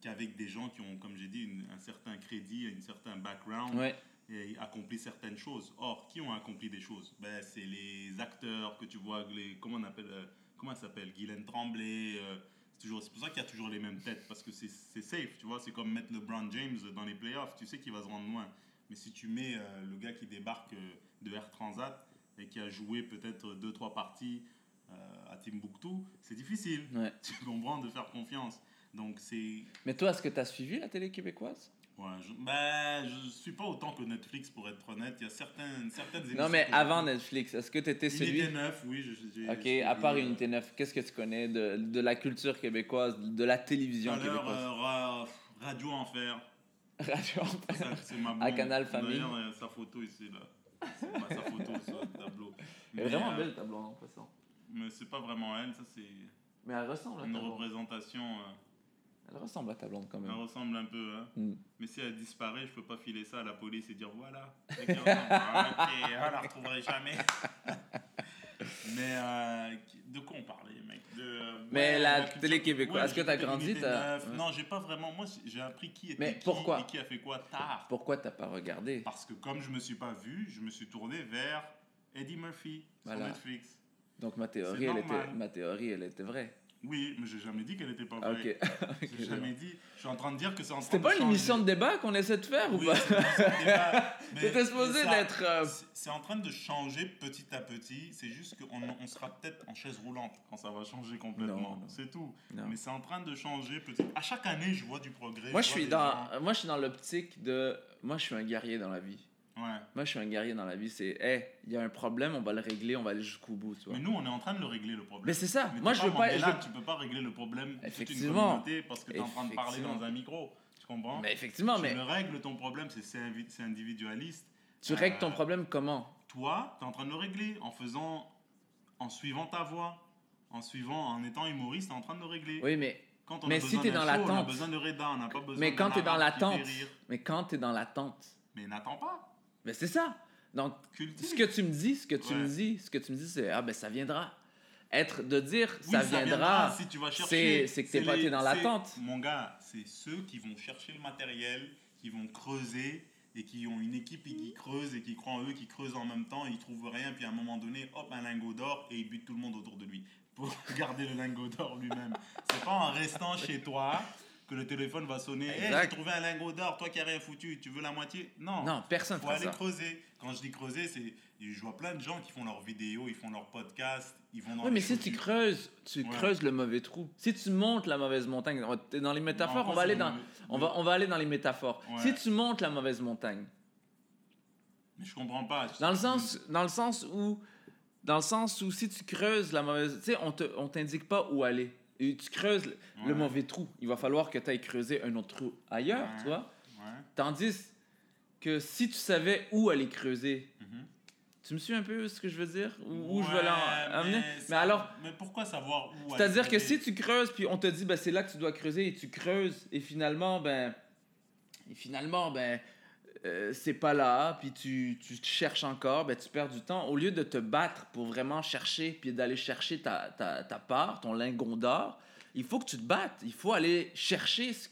qu'avec des gens qui ont, comme j'ai dit, une- un certain crédit, un certain background Ouais. et accompli certaines choses. Or, qui ont accompli des choses? Ben, C'est les acteurs que tu vois, les, comment on appelle, euh, comment elle s'appelle? Guylaine Tremblay. euh, c'est pour ça qu'il y a toujours les mêmes têtes, parce que c'est c'est safe, tu vois? C'est comme mettre LeBron James dans les playoffs, tu sais qu'il va se rendre loin. Mais si tu mets euh, le gars qui débarque euh, de Air Transat et qui a joué peut-être deux, trois parties euh, à Timbuktu, c'est difficile, Ouais. (laughs) tu comprends, de faire confiance. Donc c'est Mais toi, est-ce que tu as suivi la télé québécoise? Ouais, je, ben, je suis pas autant que Netflix pour être honnête. Il y a certaines, certaines émissions. Non, mais avant. Netflix, est-ce que tu étais Unité celui. 9, oui. je- Ok, à part euh, Unité 9, qu'est-ce que tu connais de, de la culture québécoise, de la télévision québécoise? euh, Ra- Radio Enfer. Radio c'est ma À. Canal Famille. D'ailleurs, euh, sa photo ici, là. C'est pas sa photo sur le tableau. Elle est Mais, vraiment euh, belle ta blonde en passant. Mais c'est pas vraiment elle, ça c'est Mais elle ressemble à une ta blonde. représentation. euh, Elle ressemble à ta blonde quand elle même. ressemble un peu. Hein. Mm. Mais si elle disparaît, je peux pas filer ça à la police et dire voilà. ressemble. (laughs) ok, on la retrouverait jamais. (laughs) Mais euh, de quoi on parlait, mec de, euh, Mais ouais, la télé québécoise, est-ce que t'as grandi, Unité t'as- 9. ouais. Non, j'ai pas vraiment. Moi, j'ai appris qui était Mais qui pourquoi et qui a fait quoi tard. Pourquoi t'as pas regardé Parce que comme je me suis pas vu, je me suis tourné vers Eddie Murphy Voilà. sur Netflix. Donc ma théorie, elle était, ma théorie, elle était vraie. Oui, mais j'ai jamais dit qu'elle était pas vraie. ok. (laughs) J'ai jamais dit. Je suis en train de dire que c'est en train C'était pas une émission de débat qu'on essaie de faire ou Oui, pas débat, (laughs) mais- T'étais supposé d'être. euh, c'est- en train de changer petit à petit. C'est juste qu'on on sera peut-être en chaise roulante quand ça va changer complètement. C'est tout. non. Mais c'est en train de changer petit. À chaque année, je vois du progrès. Moi, je suis dans, gens- moi, je suis dans l'optique de. Moi, je suis un guerrier dans la vie. Ouais. Moi, je suis un guerrier dans la vie. C'est, hey, il y a un problème, on va le régler, on va aller jusqu'au bout, tu vois. Mais nous, on est en train de le régler le problème. Mais c'est ça. Mais moi, je veux pas. Je Tu peux pas régler le problème de toute une Effectivement. parce que tu es en train de parler Effectivement. dans un micro. Tu comprends? Mais effectivement, Tu mais le règles ton problème, c'est individualiste. tu règles ton Euh, problème comment? Toi, tu es en train de le régler en faisant, en suivant ta voix, en suivant, en étant humoriste, tu es en train de le régler. Oui, mais Quand on Mais a si t'es dans show, on a l'attente. besoin de Reda, on n'a pas besoin mais quand t'es dans l'attente, mais quand t'es dans l'attente, Mais n'attends pas. Mais c'est ça. Donc, ce que tu me dis, ce que tu Ouais. me dis, ce que tu me dis, c'est ah ben ça viendra. Être de dire Oui, ça viendra. si tu vas c'est- chercher. c'est que t'es pas- t'es dans l'attente. Mon gars, c'est ceux qui vont chercher le matériel, qui vont creuser et qui ont une équipe et qui creusent et qui croient en eux, qui creusent en même temps, et ils trouvent rien, puis à un moment donné, hop, un lingot d'or et ils butent tout le monde autour de lui pour (laughs) garder le lingot d'or lui-même. C'est pas en restant chez toi que le téléphone va sonner. Hey, j'ai trouvé un lingot d'or, toi qui n'as rien foutu, tu veux la moitié? Non. Non, personne faut aller ça. creuser. Quand je dis creuser, c'est je vois plein de gens qui font leurs vidéos, ils font leurs podcasts, ils vont dans Oui, mais si tu creuses, tu Ouais. creuses le mauvais trou. Si tu montes la mauvaise montagne, dans les métaphores, Non, on va aller dans, le- on va, on va aller dans les métaphores. Ouais. Si tu montes la mauvaise montagne, Mais je comprends pas. dans le sens, dans le sens où, dans le sens où si tu creuses la mauvaise, tu sais, on te, on t'indique pas où aller. Et tu creuses le, mauvais trou. Il va falloir que tu ailles creuser un autre trou ailleurs, Ouais. tu vois. Ouais. Tandis que si tu savais où aller creuser, Mhm. tu me suis un peu ce que je veux dire? Où, où je veux l'emmener Mais, ça- alors, Mais pourquoi savoir où c'est-à-dire que si tu creuses, puis on te dit, ben, c'est là que tu dois creuser, et tu creuses, et finalement, ben, et finalement, ben, euh, c'est pas là, puis tu, tu te cherches encore, ben, tu perds du temps. Au lieu de te battre pour vraiment chercher, puis d'aller chercher ta, ta, ta part, ton lingot d'or, il faut que tu te battes. Il faut aller chercher ce,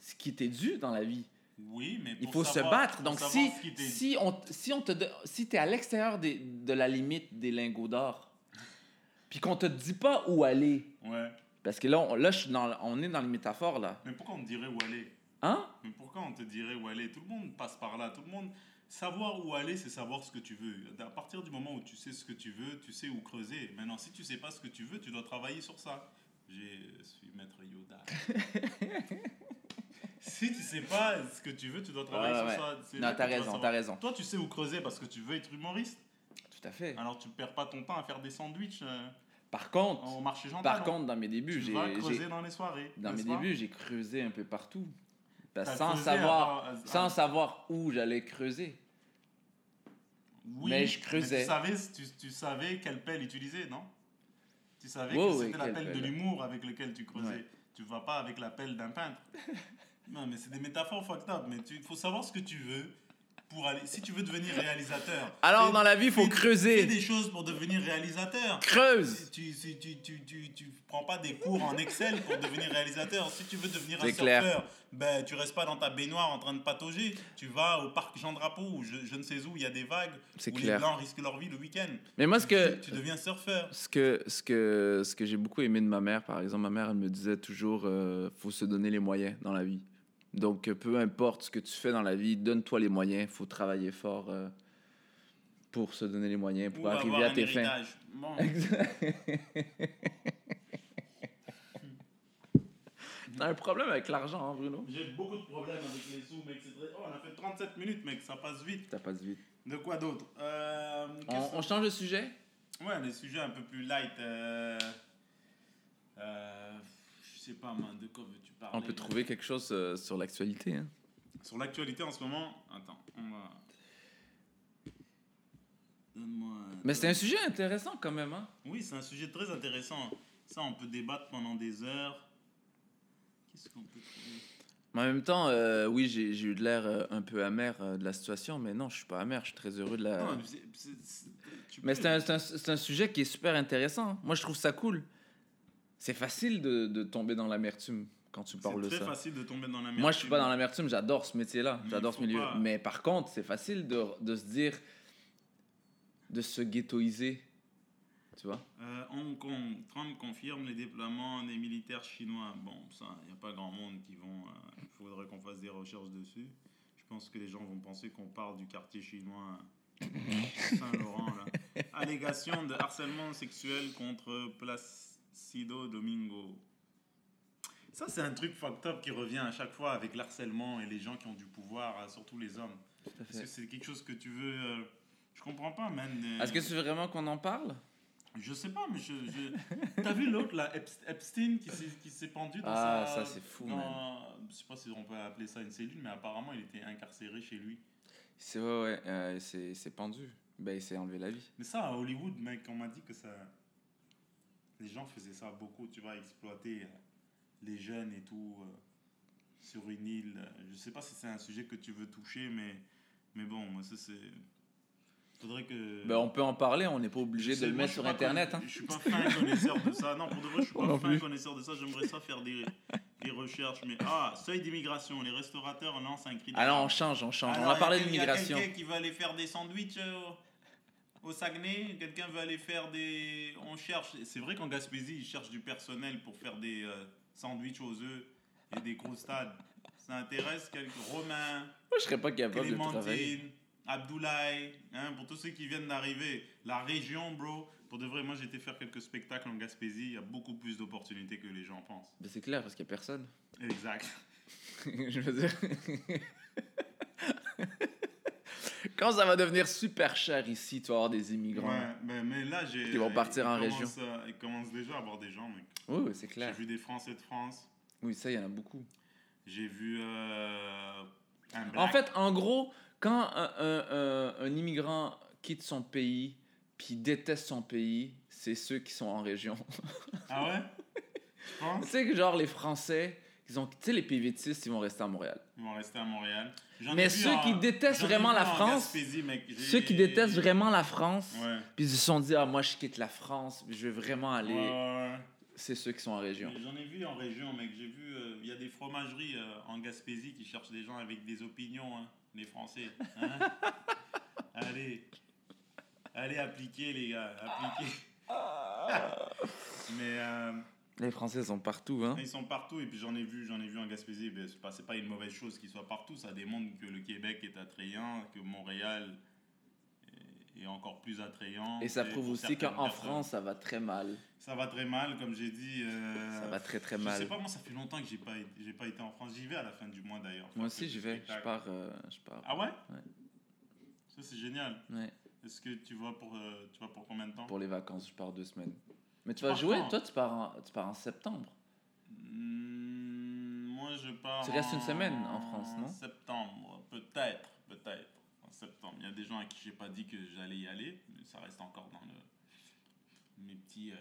ce qui t'est dû dans la vie. Oui, mais Il pour faut se battre. Donc, si, si, on, si, on te, si tu es à l'extérieur des- de la limite des lingots d'or, (laughs) puis qu'on te dit pas où aller. Ouais. Parce que là, on, là je suis dans, on est dans les métaphores, là. Mais pourquoi on te dirait où aller? Hein? Mais pourquoi on te dirait où aller? Tout le monde passe par là. Tout le monde. Savoir où aller, c'est savoir ce que tu veux. À partir du moment où tu sais ce que tu veux, tu sais où creuser. Maintenant, si tu sais pas ce que tu veux, tu dois travailler sur ça. Je suis maître Yoda. (laughs) si tu sais pas ce que tu veux, tu dois travailler Ouais, sur ouais. ça. Non, t'as raison, t'as raison. Toi, tu sais où creuser parce que tu veux être humoriste. Tout à fait. Alors, tu perds pas ton temps à faire des sandwichs euh, Par contre, au marché gentil. par contre, dans mes débuts, j'ai, creuser dans les soirées. dans mes débuts, j'ai creusé un peu partout. Parce T'as sans savoir, à- sans savoir où j'allais creuser. Oui, Mais je creusais. tu, savais, tu, tu savais quelle pelle utiliser, non? Tu savais que c'était la pelle de l'humour avec laquelle tu creusais. Ouais. Tu vas pas avec la pelle d'un peintre. (laughs) non, mais c'est des métaphores fucked up. Mais il faut savoir ce que tu veux pour aller. Si tu veux devenir réalisateur. Alors, fais- dans la vie, il faut fais- creuser. Fais des choses pour devenir réalisateur. Creuse! Tu, tu, tu, tu, tu, prends pas des cours en Excel pour devenir réalisateur. Si tu veux devenir un clair. surfeur, ben, tu restes pas dans ta baignoire en train de patauger. Tu vas au parc Jean Drapeau ou je, je ne sais où, il y a des vagues où les. Blancs risquent leur vie le week-end. Mais moi, ce que, Tu, tu deviens surfeur. ce que, ce que, ce que j'ai beaucoup aimé de ma mère, par exemple, ma mère, elle me disait toujours euh, faut se donner les moyens dans la vie. Donc, euh, peu importe ce que tu fais dans la vie, donne-toi les moyens. faut travailler fort euh, pour se donner les moyens, pour Ou arriver à tes fins. Bon. (laughs) T'as un problème avec l'argent, hein, Bruno? J'ai beaucoup de problèmes avec les sous, mec. très- Oh, on a fait 37 minutes, mec. Ça passe vite. Ça passe vite. De quoi d'autre? Euh, On, change de sujet? Ouais, des sujets un peu plus light. Euh... euh, sais pas, man, de quoi veux-tu parler On peut trouver quelque chose euh, sur l'actualité. Hein. Sur l'actualité en ce moment, attends, on va. Donne-moi. Mais c'est un sujet intéressant quand même. Hein? Oui, c'est un sujet très intéressant. Ça, on peut débattre pendant des heures. Qu'est-ce qu'on peut trouver? Mais en même temps, euh, oui, j'ai j'ai eu de l'air euh, un peu amer euh, de la situation, mais non, je suis pas amer, je suis très heureux de la... Non, mais c'est- c'est- c'est- tu Mais peux- c'est un, c'est un- c'est un sujet qui est super intéressant. Moi, je trouve ça cool. C'est facile de, de tomber dans l'amertume quand tu parles de C'est très ça. facile de tomber dans la merde. Moi, je suis pas dans l'amertume, j'adore ce métier-là, j'adore ce milieu. pas. Mais par contre, c'est facile de, de se dire, de se ghettoiser, tu vois. Euh, Hong Kong, Trump confirme les déploiements des militaires chinois. Bon, ça, il n'y a pas grand monde qui vont. Il faudrait qu'on fasse des recherches dessus. Je pense que les gens vont penser qu'on parle du quartier chinois Saint-Laurent. là. (laughs) Allégation de harcèlement sexuel contre Placido Domingo. Ça, c'est un truc fucked up qui revient à chaque fois avec l'harcèlement et les gens qui ont du pouvoir, euh, surtout les hommes. Est-ce que c'est quelque chose que tu veux. euh, Je comprends pas, man. euh, Est-ce que tu veux vraiment qu'on en parle? Je sais pas, mais je. je... T'as vu l'autre, là, Epst- Epstein, qui s'est, pendu dans Ah, sa. ça, c'est fou, dans- man. Je sais pas si on peut appeler ça une cellule, mais apparemment, il était incarcéré chez lui. C'est ouais, ouais, euh, c'est c'est pendu. Ben, il s'est enlevé la vie. Mais ça, à Hollywood, mec, on m'a dit que ça. Les gens faisaient ça beaucoup, tu vois, exploiter euh, les jeunes et tout euh, sur une île. Je sais pas si c'est un sujet que tu veux toucher, mais, mais bon, moi, ça, c'est. Faudrait que. Ben, on peut en parler, on n'est pas obligé sais, de le mettre sur Internet. conna- Hein. Je suis pas fin connaisseur de ça. Non, pour de vrai, je suis pas non fin plus. connaisseur de ça. J'aimerais ça faire des, des recherches. Mais ah, seuil d'immigration. Les restaurateurs lancent un cri de Alors, on alarme. change, on change. Alors, on va parler quel- il y a d'immigration. quelqu'un qui veut aller faire des sandwichs euh, au, Saguenay. Quelqu'un veut aller faire des. On cherche. C'est vrai qu'en Gaspésie, ils cherchent du personnel pour faire des euh, sandwichs aux œufs et des croustades. Ça intéresse quelques Romains. Moi, je serais pas capable de travailler. Abdoulaye, hein, pour tous ceux qui viennent d'arriver, la région, bro. Pour de vrai, moi j'ai été faire quelques spectacles en Gaspésie, il y a beaucoup plus d'opportunités que les gens pensent. Ben, c'est clair, parce qu'il n'y a personne. Exact. (laughs) je veux dire. (laughs) Quand ça va devenir super cher ici, tu vas avoir des immigrants. Ouais, mais, mais là j'ai. Qui vont partir en à- Ils commencent déjà à avoir des gens, mec. Oui, oui, c'est J'ai clair. vu des Français de France, Oui, ça, il y en a beaucoup. j'ai vu euh, un En fait, en gros, quand un, un- un- un immigrant quitte son pays, puis déteste son pays, c'est ceux qui sont en région. (laughs) Ah ouais? Tu sais que genre les Français, ils ont, tu sais les PVTistes, ils vont rester à Montréal. Ils vont rester à Montréal. Mais ceux en- qui détestent vraiment la France, Gaspésie, mec. J'ai- Ceux qui détestent vraiment la France, Ouais. puis ils se sont dit ah moi je quitte la France, je vais vraiment aller. Ouais. C'est ceux qui sont en région. J'en ai vu en région, mec. J'ai vu, euh, il y a des fromageries euh, en Gaspésie qui cherchent des gens avec des opinions, hein, les Français. hein. (laughs) allez, allez appliquer, les gars, appliquez. (laughs) Mais euh, Les Français sont partout, hein. ils sont partout et puis j'en ai vu, j'en ai vu en Gaspésie. mais C'est pas, pas une mauvaise chose qu'ils soient partout. Ça démontre que le Québec est attrayant, que Montréal est, encore plus attrayant. Et ça prouve aussi qu'en. France, ça va très mal. Ça va très mal, comme j'ai dit. euh, Ça va très très Je mal. sais pas, moi ça fait longtemps que j'ai pas, j'ai pas été en France. J'y vais à la fin du mois d'ailleurs. Moi aussi, j'y vais. Je pars. euh, je pars. Ah ouais? Ouais. Ça c'est génial. Ouais. Est-ce que tu vas pour, euh, tu vas pour combien de temps? Pour les vacances, je pars deux semaines. Mais tu vas jouer Toi, tu pars en, tu pars en septembre. Hmm, Moi je pars. Tu restes une semaine en France, non? Septembre, peut-être, peut-être. En septembre. Il y a des gens à qui j'ai pas dit que j'allais y aller, mais ça reste encore dans le. Mes petits, euh,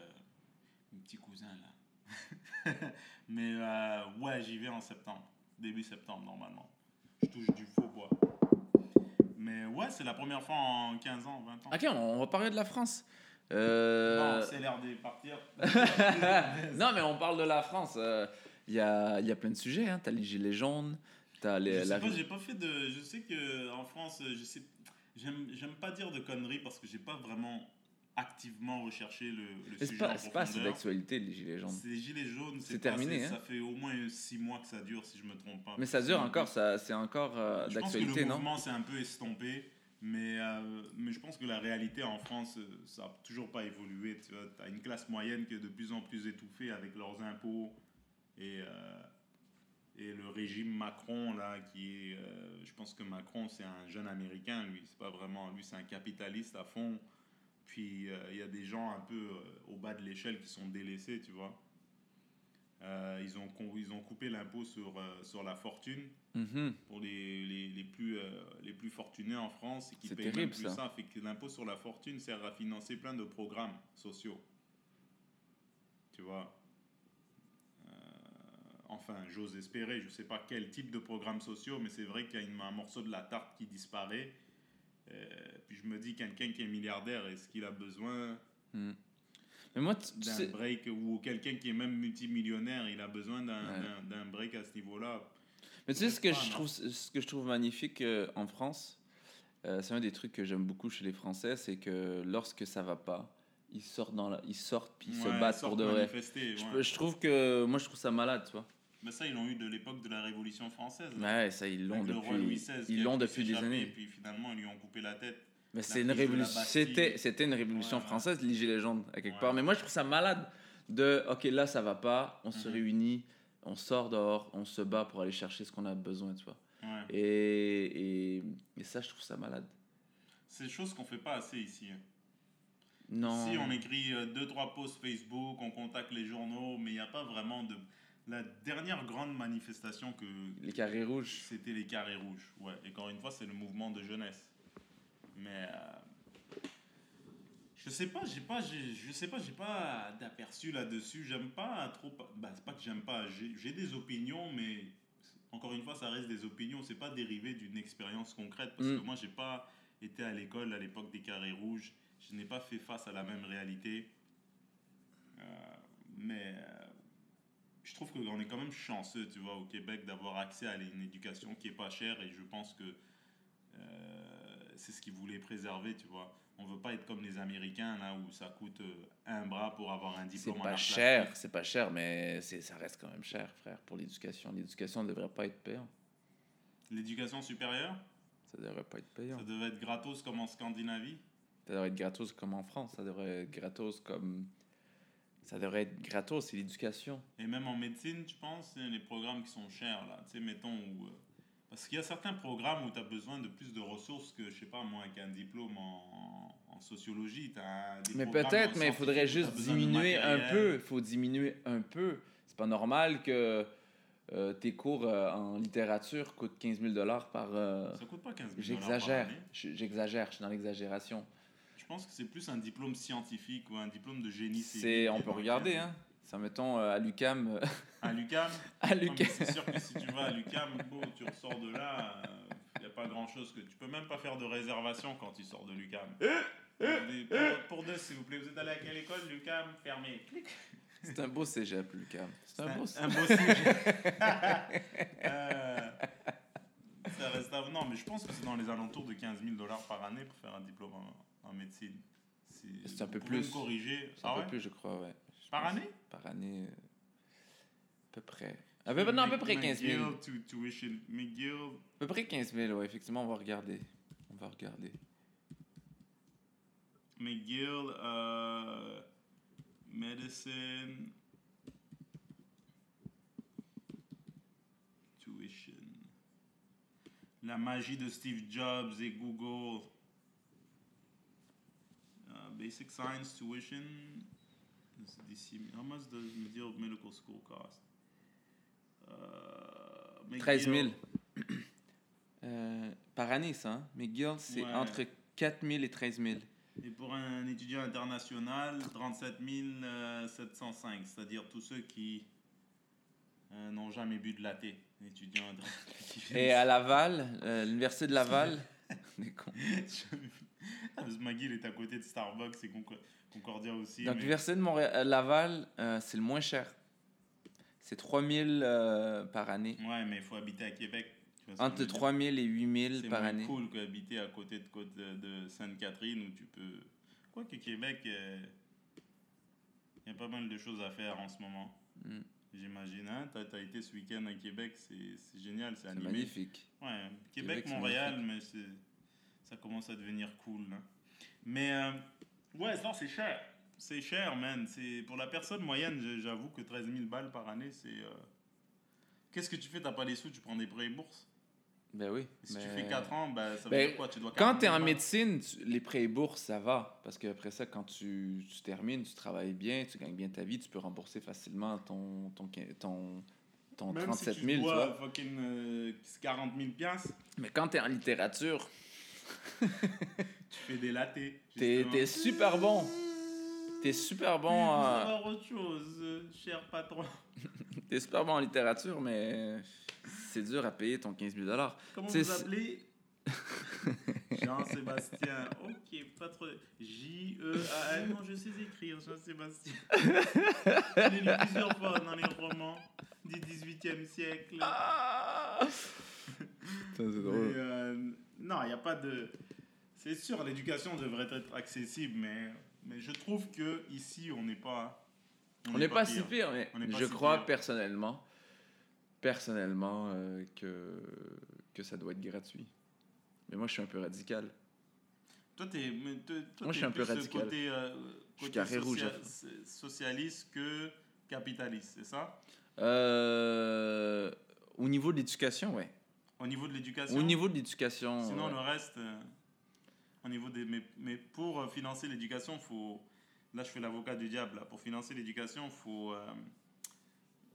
mes petits cousins là. (laughs) mais euh, ouais, j'y vais en septembre. Début septembre normalement. Je touche du faux bois. Mais ouais, c'est la première fois en 15 ans, 20 ans. Ok, on, on va parler de la France. Euh, Bon, c'est l'air de partir. (laughs) non, mais on parle de la France. euh, Il y, a, y a plein de sujets. Hein. Tu as les gilets jaunes, as les, je sais la... pas, j'ai pas fait de. Je sais que en France, je sais. J'aime, pas dire de conneries parce que j'ai pas vraiment activement recherché le, le sujet c'est pas assez d'actualité, les gilets jaunes. C'est les gilets jaunes, C'est terminé, hein. Ça fait au moins six mois que ça dure, si je me trompe pas. Mais ça dure encore, ça, c'est encore euh, Je pense que d'actualité, le non? mouvement s'est un peu estompé, mais, euh, mais je pense que la réalité en France, euh, ça n'a toujours pas évolué. Tu as une classe moyenne qui est de plus en plus étouffée avec leurs impôts et, euh, et le régime Macron, là, qui est. je pense que Macron, c'est un jeune américain, lui. C'est pas vraiment. Lui, c'est un capitaliste à fond. Puis il y a des gens un peu au bas de l'échelle qui sont délaissés, tu vois. Euh, ils, ont, ils ont coupé l'impôt sur, euh, sur la fortune Mhm. pour les, les, les plus, euh, les plus fortunés en France et qui payent même plus ça. ça. Fait que l'impôt sur la fortune sert à financer plein de programmes sociaux. Tu vois? Enfin, j'ose espérer. Je sais pas quel type de programmes sociaux, mais c'est vrai qu'il y a une- un morceau de la tarte qui disparaît. Puis je me dis, quelqu'un qui est milliardaire, est-ce qu'il a besoin Mhm. Mais moi, tu, d'un sais, break ou quelqu'un qui est même multimillionnaire, il a besoin d'un Ouais. d'un- d'un break à ce niveau-là mais tu sais ce que, pas, je non. trouve, ce que je trouve magnifique euh, en France, euh, c'est un des trucs que j'aime beaucoup chez les Français, c'est que lorsque ça va pas, ils sortent, dans la, ils sortent puis ils se Ouais, battent sortent pour de vrai. manifester, Je, ouais. je trouve que, moi je trouve ça malade, tu vois. Mais ça, ils l'ont eu de l'époque de la Révolution française. Ouais, ça ils l'ont Avec le roi Louis depuis, XVI ils l'ont pu depuis des années. Et puis finalement, ils lui ont coupé la tête. Mais c'est une révolution. C'était, c'était une révolution Ouais, ouais. française, les Gilets jaunes, à quelque Ouais. part. Mais moi, je trouve ça malade de, OK, là, ça va pas, on se Mhm. réunit, on sort dehors, on se bat pour aller chercher ce qu'on a besoin, tu vois. Et, et ça, je trouve ça malade. C'est des choses qu'on fait pas assez ici. hein. Non. Si on écrit euh, deux, trois posts Facebook, on contacte les journaux, mais il n'y a pas vraiment de. La dernière grande manifestation que. Les carrés rouges. C'était les carrés rouges. Ouais. Et encore une fois, c'est le mouvement de jeunesse. Mais. euh, je sais pas, j'ai pas, je sais pas, j'ai pas d'aperçu là-dessus. J'aime pas trop. Bah, c'est pas que j'aime pas. J'ai des opinions, mais encore une fois, ça reste des opinions. C'est pas dérivé d'une expérience concrète. Parce Mm. que moi, j'ai pas été à l'école à l'époque des carrés rouges. Je n'ai pas fait face à la même réalité. Euh, mais euh, je trouve qu'on est quand même chanceux, tu vois, au Québec d'avoir accès à une éducation qui est pas chère et je pense que euh, c'est ce qu'ils voulaient préserver, tu vois. On veut pas être comme les Américains là où ça coûte euh, un bras pour avoir un C'est diplôme en pas cher, c'est pas cher, mais c'est, ça reste quand même cher, frère, pour l'éducation. L'éducation ne devrait pas être payante. L'éducation supérieure, Ça devrait pas être payant. ça devait être gratos comme en Scandinavie? Ça devrait être gratos comme en France. Ça devrait être gratos comme. Ça devrait être gratos, c'est l'éducation. Et même en médecine, tu penses, c'est les programmes qui sont chers, là. Tu sais, mettons, où, euh, parce qu'il y a certains programmes où tu as besoin de plus de ressources que, je sais pas, moi, qu'un diplôme en, en sociologie. T'as des Mais peut-être, mais il faudrait juste diminuer un peu. Il faut diminuer un peu. C'est pas normal que euh, tes cours euh, en littérature coûtent 15 000 par. euh, Ça coûte pas 15 000 par J'exagère. J'exagère. Je suis dans l'exagération. Je pense que c'est plus un diplôme scientifique ou un diplôme de génie C'est, on peut regarder, 15 000. hein. Ça mettons euh, à l'UCAM. euh, À l'UCAM (laughs) à l'UCAM. C'est sûr que si tu vas à l'UCAM, bon, tu ressors de là, il n'y a pas grand chose que. Tu peux même pas faire de réservation quand tu sors de l'UCAM. Pour, pour deux, s'il vous plaît, vous êtes allé à quelle école L'UCAM? Fermé. C'est un beau cégep, l'UCAM. C'est un beau un beau. (laughs) Euh, ça reste à... Non, mais je pense que c'est dans les alentours de 15 000 dollars par année pour faire un diplôme en, en médecine. C'est un peu plus. corriger. C'est un Ah peu plus, je crois, ouais. Par pense. année? Par année, euh, à peu près. À peu, non, à peu près 15 000. McGill to tuition. McGill. À peu près 15 000, ouais, effectivement, on va regarder. On va regarder. McGill, euh, medicine, tuition. La magie de Steve Jobs et Google. Uh, basic science tuition. How much does Medical School cost? Uh, 13 000. McGill- Euh, par année, ça, hein? McGill, c'est Ouais. entre 4 000 et 13 000. Et pour un étudiant international, 37 705, c'est-à-dire tous ceux qui euh, n'ont jamais bu de latte, viennent- (laughs) Et à Laval, euh, l'université de Laval, (laughs) (laughs) des cons. (laughs) Ah, parce que McGill est à côté de Starbucks et Concor- Concordia aussi. Donc, mais- l'université de Montréal, euh, Laval, euh, c'est le moins cher. C'est 3 000 euh, par année. Ouais, mais il faut habiter à Québec. tu vois Entre je veux dire? 3 000 et 8 000 C'est par moins année. cool qu'habiter à côté de, côte de, de Sainte-Catherine où tu peux. Quoique Québec, il y a pas mal de choses à faire en ce moment. Mm. J'imagine. Hein? Tu as, été ce week-end à Québec, c'est génial, c'est animé. magnifique. Ouais, Québec, Montréal, mais ça commence à devenir cool. là. Mais euh, ouais, non, c'est cher. C'est cher, man. Pour la personne moyenne, j'avoue que 13 000 balles par année, c'est. euh, Qu'est-ce que tu fais? T'as pas les sous, tu prends des prêts et bourses? Ben oui. Si tu mais- fais 4 ans, bah, ça veut Ben, dire quoi? Tu dois Quand 40 tu es 000 en médecine, tu- les prêts et bourses, ça va. Parce qu'après ça, quand tu, tu termines, tu travailles bien, tu gagnes bien ta vie, tu peux rembourser facilement ton, ton, ton, ton Même 37 si 000. tu tu dois vois. fucking euh, 40 000 piastres, Mais quand tu es en littérature, (laughs) tu fais des latés. tu es, super bon. Tu es super bon, à- voir autre chose, euh, cher patron. (laughs) t'es super bon en littérature, mais c'est dur à payer ton 15 000 Comment C'est- vous appelez (laughs) Jean-Sébastien. Ok, pas trop. J-E-A-N. Non, je sais écrire, Jean-Sébastien. Je l'ai lu plusieurs fois dans les romans du 18e siècle. Ah (laughs) c'est Mais, euh, non, il n'y a pas de. C'est sûr, l'éducation devrait être accessible, mais, mais je trouve que ici on n'est pas. On n'est pas, si pire, mais je si crois pire. personnellement, personnellement euh, que, que ça doit être gratuit. Mais moi, je suis un peu radical. Toi, t'es, toi, toi, Moi, je suis un peu plus radical. Côté, euh, Je suis rouge, socialiste que capitaliste, c'est ça? Euh, au niveau de l'éducation, ouais. Au niveau de l'éducation? Au niveau de l'éducation. Sinon, ouais. le reste, euh, au niveau des. Mais, mais pour euh, financer l'éducation, faut. Là, je fais l'avocat du diable. là. Pour financer l'éducation, faut. euh,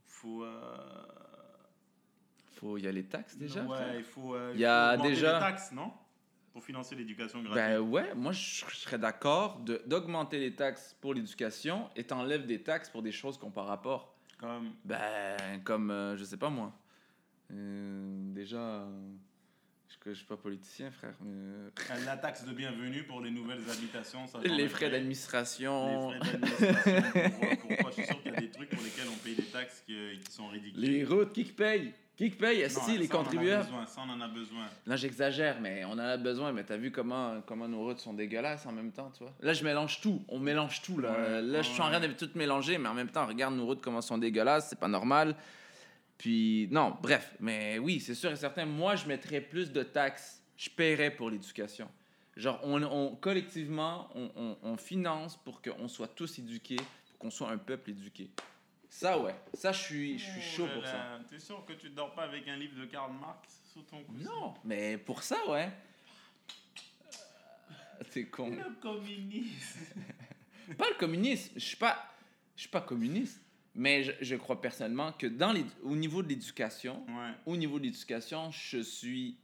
faut. Euh, faut il y a les taxes déjà. Ouais, il faut. euh, Il y a déjà- les taxes, non? Pour financer l'éducation gratuite. Ben ouais, moi je serais d'accord de- d'augmenter les taxes pour l'éducation et t'enlèves des taxes pour des choses qui n'ont pas rapport. Comme? Ben, comme, euh, je sais pas moi. Euh, déjà, euh, je, je suis pas politicien, frère. mais, euh, euh, La taxe de bienvenue pour les nouvelles habitations. Ça les frais d'administration, Les frais d'administration. pourquoi, pourquoi Je suis sûr qu'il y a des trucs pour lesquels on paye des taxes qui, qui sont ridicules. les routes, qui qui paye Qui paye? Est-ce les ça, on en a contribuables besoin, Ça, on en a besoin. Là, j'exagère, mais on en a besoin. Mais t'as vu comment, comment nos routes sont dégueulasses en même temps, tu vois? Là, je mélange tout. On mélange tout, là. Ouais, là, je suis en train de tout mélanger, mais en même temps, regarde nos routes comment sont dégueulasses, c'est pas normal. Puis, non, bref. Mais oui, c'est sûr et certain. Moi, je mettrais plus de taxes. Je paierais pour l'éducation. Genre, on, on- collectivement, on, on- on finance pour qu'on soit tous éduqués, pour qu'on soit un peuple éduqué. Ça, ouais. Ça, je suis, je suis chaud Oh pour là ça. T'es sûr que tu dors pas avec un livre de Karl Marx sous ton coussin Non, mais pour ça, ouais. Euh, T'es con. Le communisme. (laughs) Pas le communisme. Je suis pas, je suis pas communiste. Mais je, je crois personnellement que dans les, au niveau de l'éducation, Ouais. au niveau de l'éducation, je suis,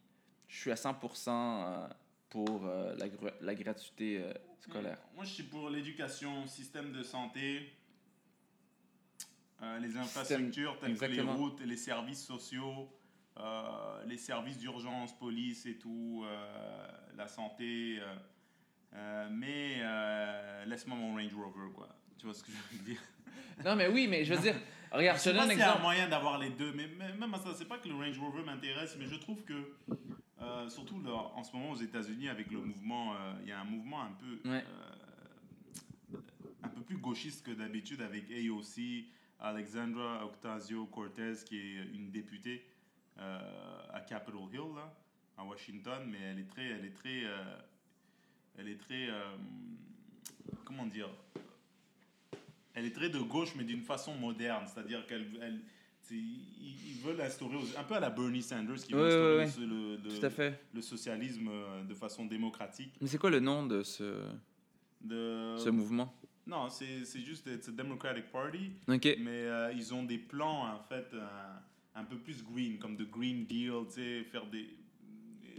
je suis à 100% euh, pour euh, la, gru- la gratuité euh, scolaire. Moi, je suis pour l'éducation, système de santé, euh, les infrastructures telles que les routes les services sociaux, euh, les services d'urgence, police et tout, euh, la santé. mais laisse-moi mon Range Rover, quoi. Tu vois ce que je veux dire? Non, mais oui, mais je veux dire, regarde, Je te donne un s'il y a un moyen d'avoir les deux, mais même à ça, c'est pas que le Range Rover m'intéresse, mais je trouve que, surtout là, en ce moment aux États-Unis, avec le mouvement, il y a un mouvement un peu Ouais. euh, plus gauchiste que d'habitude avec AOC, Alexandra Ocasio-Cortez, qui est une députée euh, à Capitol Hill, là, à Washington, mais elle est très, elle est très, euh, elle est très, euh, comment dire, elle est très de gauche, mais d'une façon moderne, c'est-à-dire qu'elle, elle, ils veulent instaurer, un peu à la Bernie Sanders, qui veut Ouais, ouais, instaurer le, le- Tout à fait. le socialisme de façon démocratique. Mais c'est quoi le nom de ce, De... ce mouvement? Non, c'est juste, a Democratic Party, mais euh, ils ont des plans, en fait, euh, un peu plus green, comme de Green Deal, tu sais, faire des,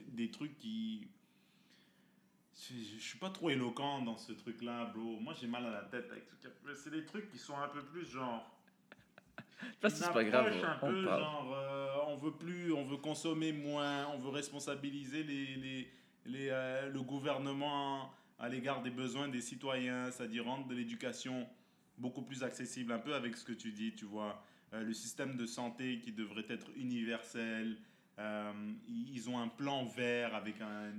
des trucs qui... Je je suis pas trop éloquent dans ce truc-là, bro. Moi, j'ai mal à la tête avec qu'il C'est des trucs qui sont un peu plus genre... (laughs) Une c'est pas grave. un On peu parle. genre, euh, on veut plus, on veut consommer moins, on veut responsabiliser les, les, les, euh, le gouvernement à l'égard des besoins des citoyens, c'est-à-dire rendre de l'éducation beaucoup plus accessible, un peu avec ce que tu dis, tu vois. Euh, le système de santé qui devrait être universel. Euh, ils ont un plan vert avec un,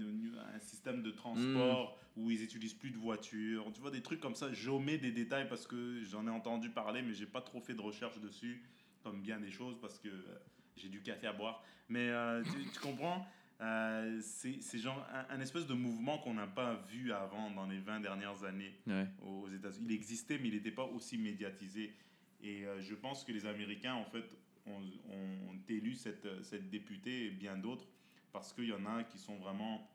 un système de transport où ils utilisent plus de voitures. Tu vois, des trucs comme ça. J'omets des détails parce que j'en ai entendu parler, mais j'ai pas trop fait de recherche dessus, comme bien des choses, parce que euh, j'ai du café à boire. Mais tu, tu comprends? Euh, C'est genre un, un espèce de mouvement qu'on n'a pas vu avant dans les 20 dernières années Ouais. aux États-Unis. Il existait, mais il n'était pas aussi médiatisé. Et euh, je pense que les Américains, en fait, ont, ont élu cette, cette députée et bien d'autres parce qu'il y en a qui sont vraiment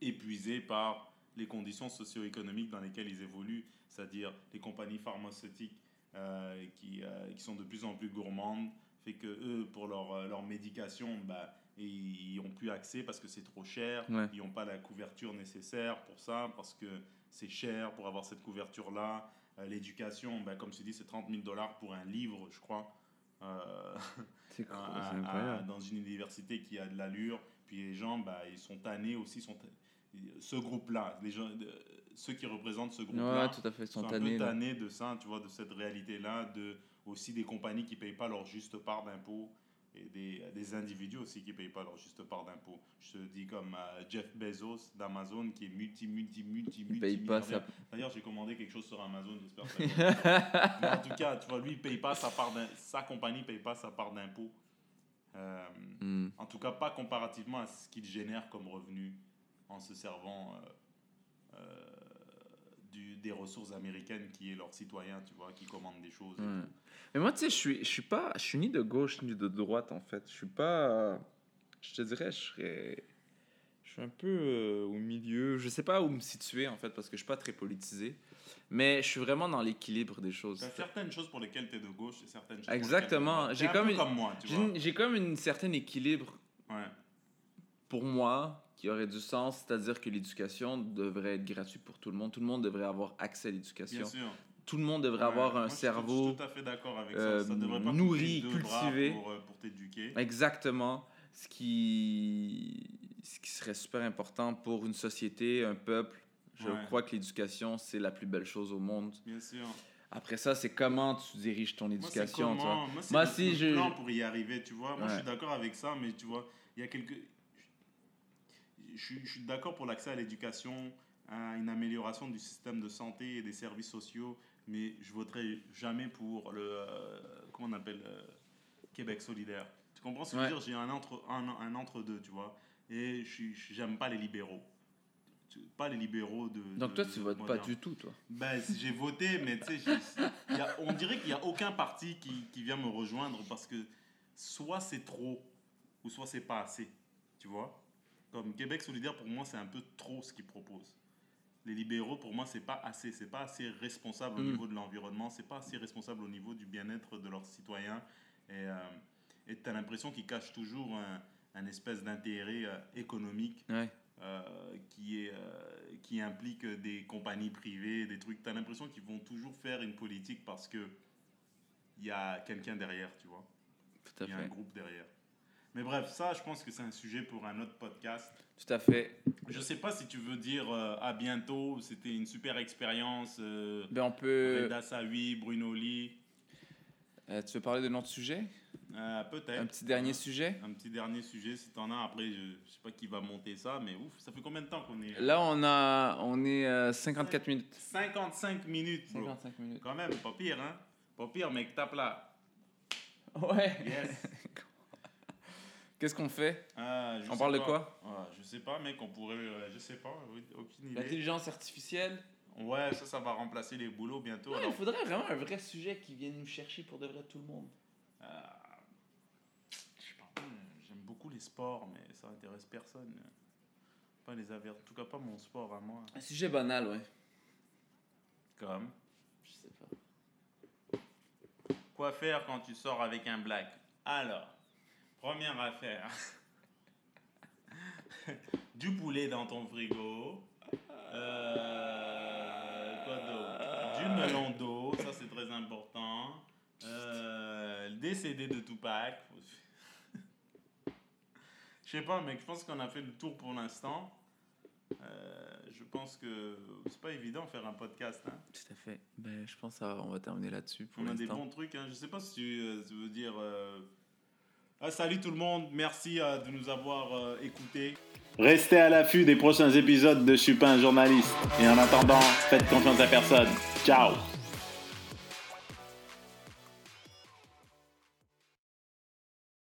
épuisés par les conditions socio-économiques dans lesquelles ils évoluent, c'est-à-dire les compagnies pharmaceutiques euh, qui, qui sont de plus en plus gourmandes, fait que eux, pour leur, leur médication, bah, ils n'ont plus accès parce que c'est trop cher, Ouais. ils n'ont pas la couverture nécessaire pour ça, parce que c'est cher pour avoir cette couverture-là. Euh, L'éducation, bah, comme tu dis, c'est 30 000 dollars pour un livre, je crois. Euh, C'est (laughs) dans une université qui a de l'allure. Puis les gens, bah, ils sont tannés aussi. Sont, ce groupe-là, les gens, euh, ceux qui représentent ce groupe-là, Ouais, tout à fait. Ils sont sont un tannés. peu là. tannés de ça, tu vois, de cette réalité-là, de aussi des compagnies qui payent pas leur juste part d'impôts et des, des individus aussi qui payent pas leur juste part d'impôts. Je te dis comme euh, Jeff Bezos d'Amazon qui est multi, multi, multi, Ils multi. payent pas. D'ailleurs, j'ai commandé quelque chose sur Amazon, j'espère que ça. (laughs) Mais en tout cas, tu vois, lui, il paye pas sa part sa compagnie paye pas sa part d'impôt. Euh, Hmm. en tout cas, pas comparativement à ce qu'il génère comme revenu en se servant euh, euh, du, des ressources américaines qui est leurs citoyens, tu vois, qui commandent des choses. tout. Mais moi, tu sais, je suis, je suis pas, je suis ni de gauche ni de droite en fait. Je suis pas, je te dirais, je serais, je suis un peu euh, au milieu. Je sais pas où me situer en fait parce que je suis pas très politisé. Mais je suis vraiment dans l'équilibre des choses. T'as certaines choses pour lesquelles tu es de gauche et certaines choses Exactement. J'ai un comme une- comme moi, tu J'ai vois. une- J'ai comme une certain équilibre Ouais. pour moi qui aurait du sens, c'est-à-dire que l'éducation devrait être gratuite pour tout le monde. Tout le monde devrait avoir accès à l'éducation. Bien sûr. Tout le monde devrait Ouais, avoir moi, un cerveau. Je suis tout à fait d'accord avec euh, ça. Ça devrait pas nourri, cultivé. pour, euh, pour t'éduquer. Exactement. Ce qui, ce qui serait super important pour une société, un peuple. Je Ouais. crois que l'éducation, c'est la plus belle chose au monde. Bien sûr. Après ça, c'est comment tu diriges ton Moi, éducation. vois. comment- Moi, c'est Moi, le- si le je- plan pour y arriver, tu vois. Moi, je suis d'accord avec ça, mais tu vois, il y a quelques... Je suis, je suis d'accord pour l'accès à l'éducation, à une amélioration du système de santé et des services sociaux, mais je voterai jamais pour le... euh, comment on appelle euh, Québec solidaire. Tu comprends ce que Ouais. je veux dire? J'ai un entre, un, un entre-deux, tu vois. Et j'aime pas les libéraux. Pas les libéraux de... Donc de- toi, tu votes pas du tout, toi? Ben, j'ai voté, mais tu sais, on dirait qu'il n'y a aucun parti qui, qui vient me rejoindre parce que soit c'est trop ou soit c'est pas assez. Tu vois? Comme Québec solidaire, pour moi, c'est un peu trop ce qu'ils proposent. Les libéraux, pour moi, c'est pas assez. C'est pas assez responsable au Mm. niveau de l'environnement. C'est pas assez responsable au niveau du bien-être de leurs citoyens. Et tu as l'impression qu'ils cachent toujours un, un espèce d'intérêt euh, économique Ouais. euh, qui, est, euh, qui implique des compagnies privées, des trucs. Tu as l'impression qu'ils vont toujours faire une politique parce que il y a quelqu'un derrière, tu vois. Il y a un groupe derrière. Mais bref, ça, je pense que c'est un sujet pour un autre podcast. Tout à fait. Je sais pas si tu veux dire euh, à bientôt, c'était une super expérience. Euh, Ben, on peut. Reda Sawi, Bruno Lee. Euh, tu veux parler de notre sujet? Peut-être. Un petit dernier sujet? Un petit dernier sujet, si t'en as. Après, je, je sais pas qui va monter ça, mais ouf, ça fait combien de temps qu'on est Là, on, a, on est à 54 minutes. 55 minutes, bro. 55 minutes. Quand même, pas pire, hein? Pas pire, mec, tape là. Ouais. Yes. (laughs) Qu'est-ce qu'on fait Ah, je On parle de quoi Ah, Je sais pas, mec, on pourrait. euh, je sais pas, aucune idée. L'intelligence artificielle Ouais, ça, ça va remplacer les boulots bientôt. Alors- il faudrait vraiment un vrai sujet qui vienne nous chercher pour de vrai tout le monde. Ah, je sais pas, j'aime beaucoup les sports, mais ça intéresse personne. Pas les aver... En tout cas, pas mon sport à moi. Un sujet banal, ouais. Comme? Je sais pas. Quoi faire quand tu sors avec un black? Alors, première affaire. du poulet dans ton frigo. Euh, quoi Du melon d'eau, ça c'est très important. Euh, des CD de Tupac. Je sais pas, mec, je pense qu'on a fait le tour pour l'instant. Euh, je pense que c'est pas évident de faire un podcast. Hein. Tout à fait. Ben, je pense qu'on va terminer là-dessus On a des bons trucs. Hein. Je sais pas si tu, euh, tu veux dire. euh, salut tout le monde. Merci euh, de nous avoir euh, écoutés. Restez à l'affût des prochains épisodes de Je suis journaliste. Et en attendant, faites confiance à personne. Ciao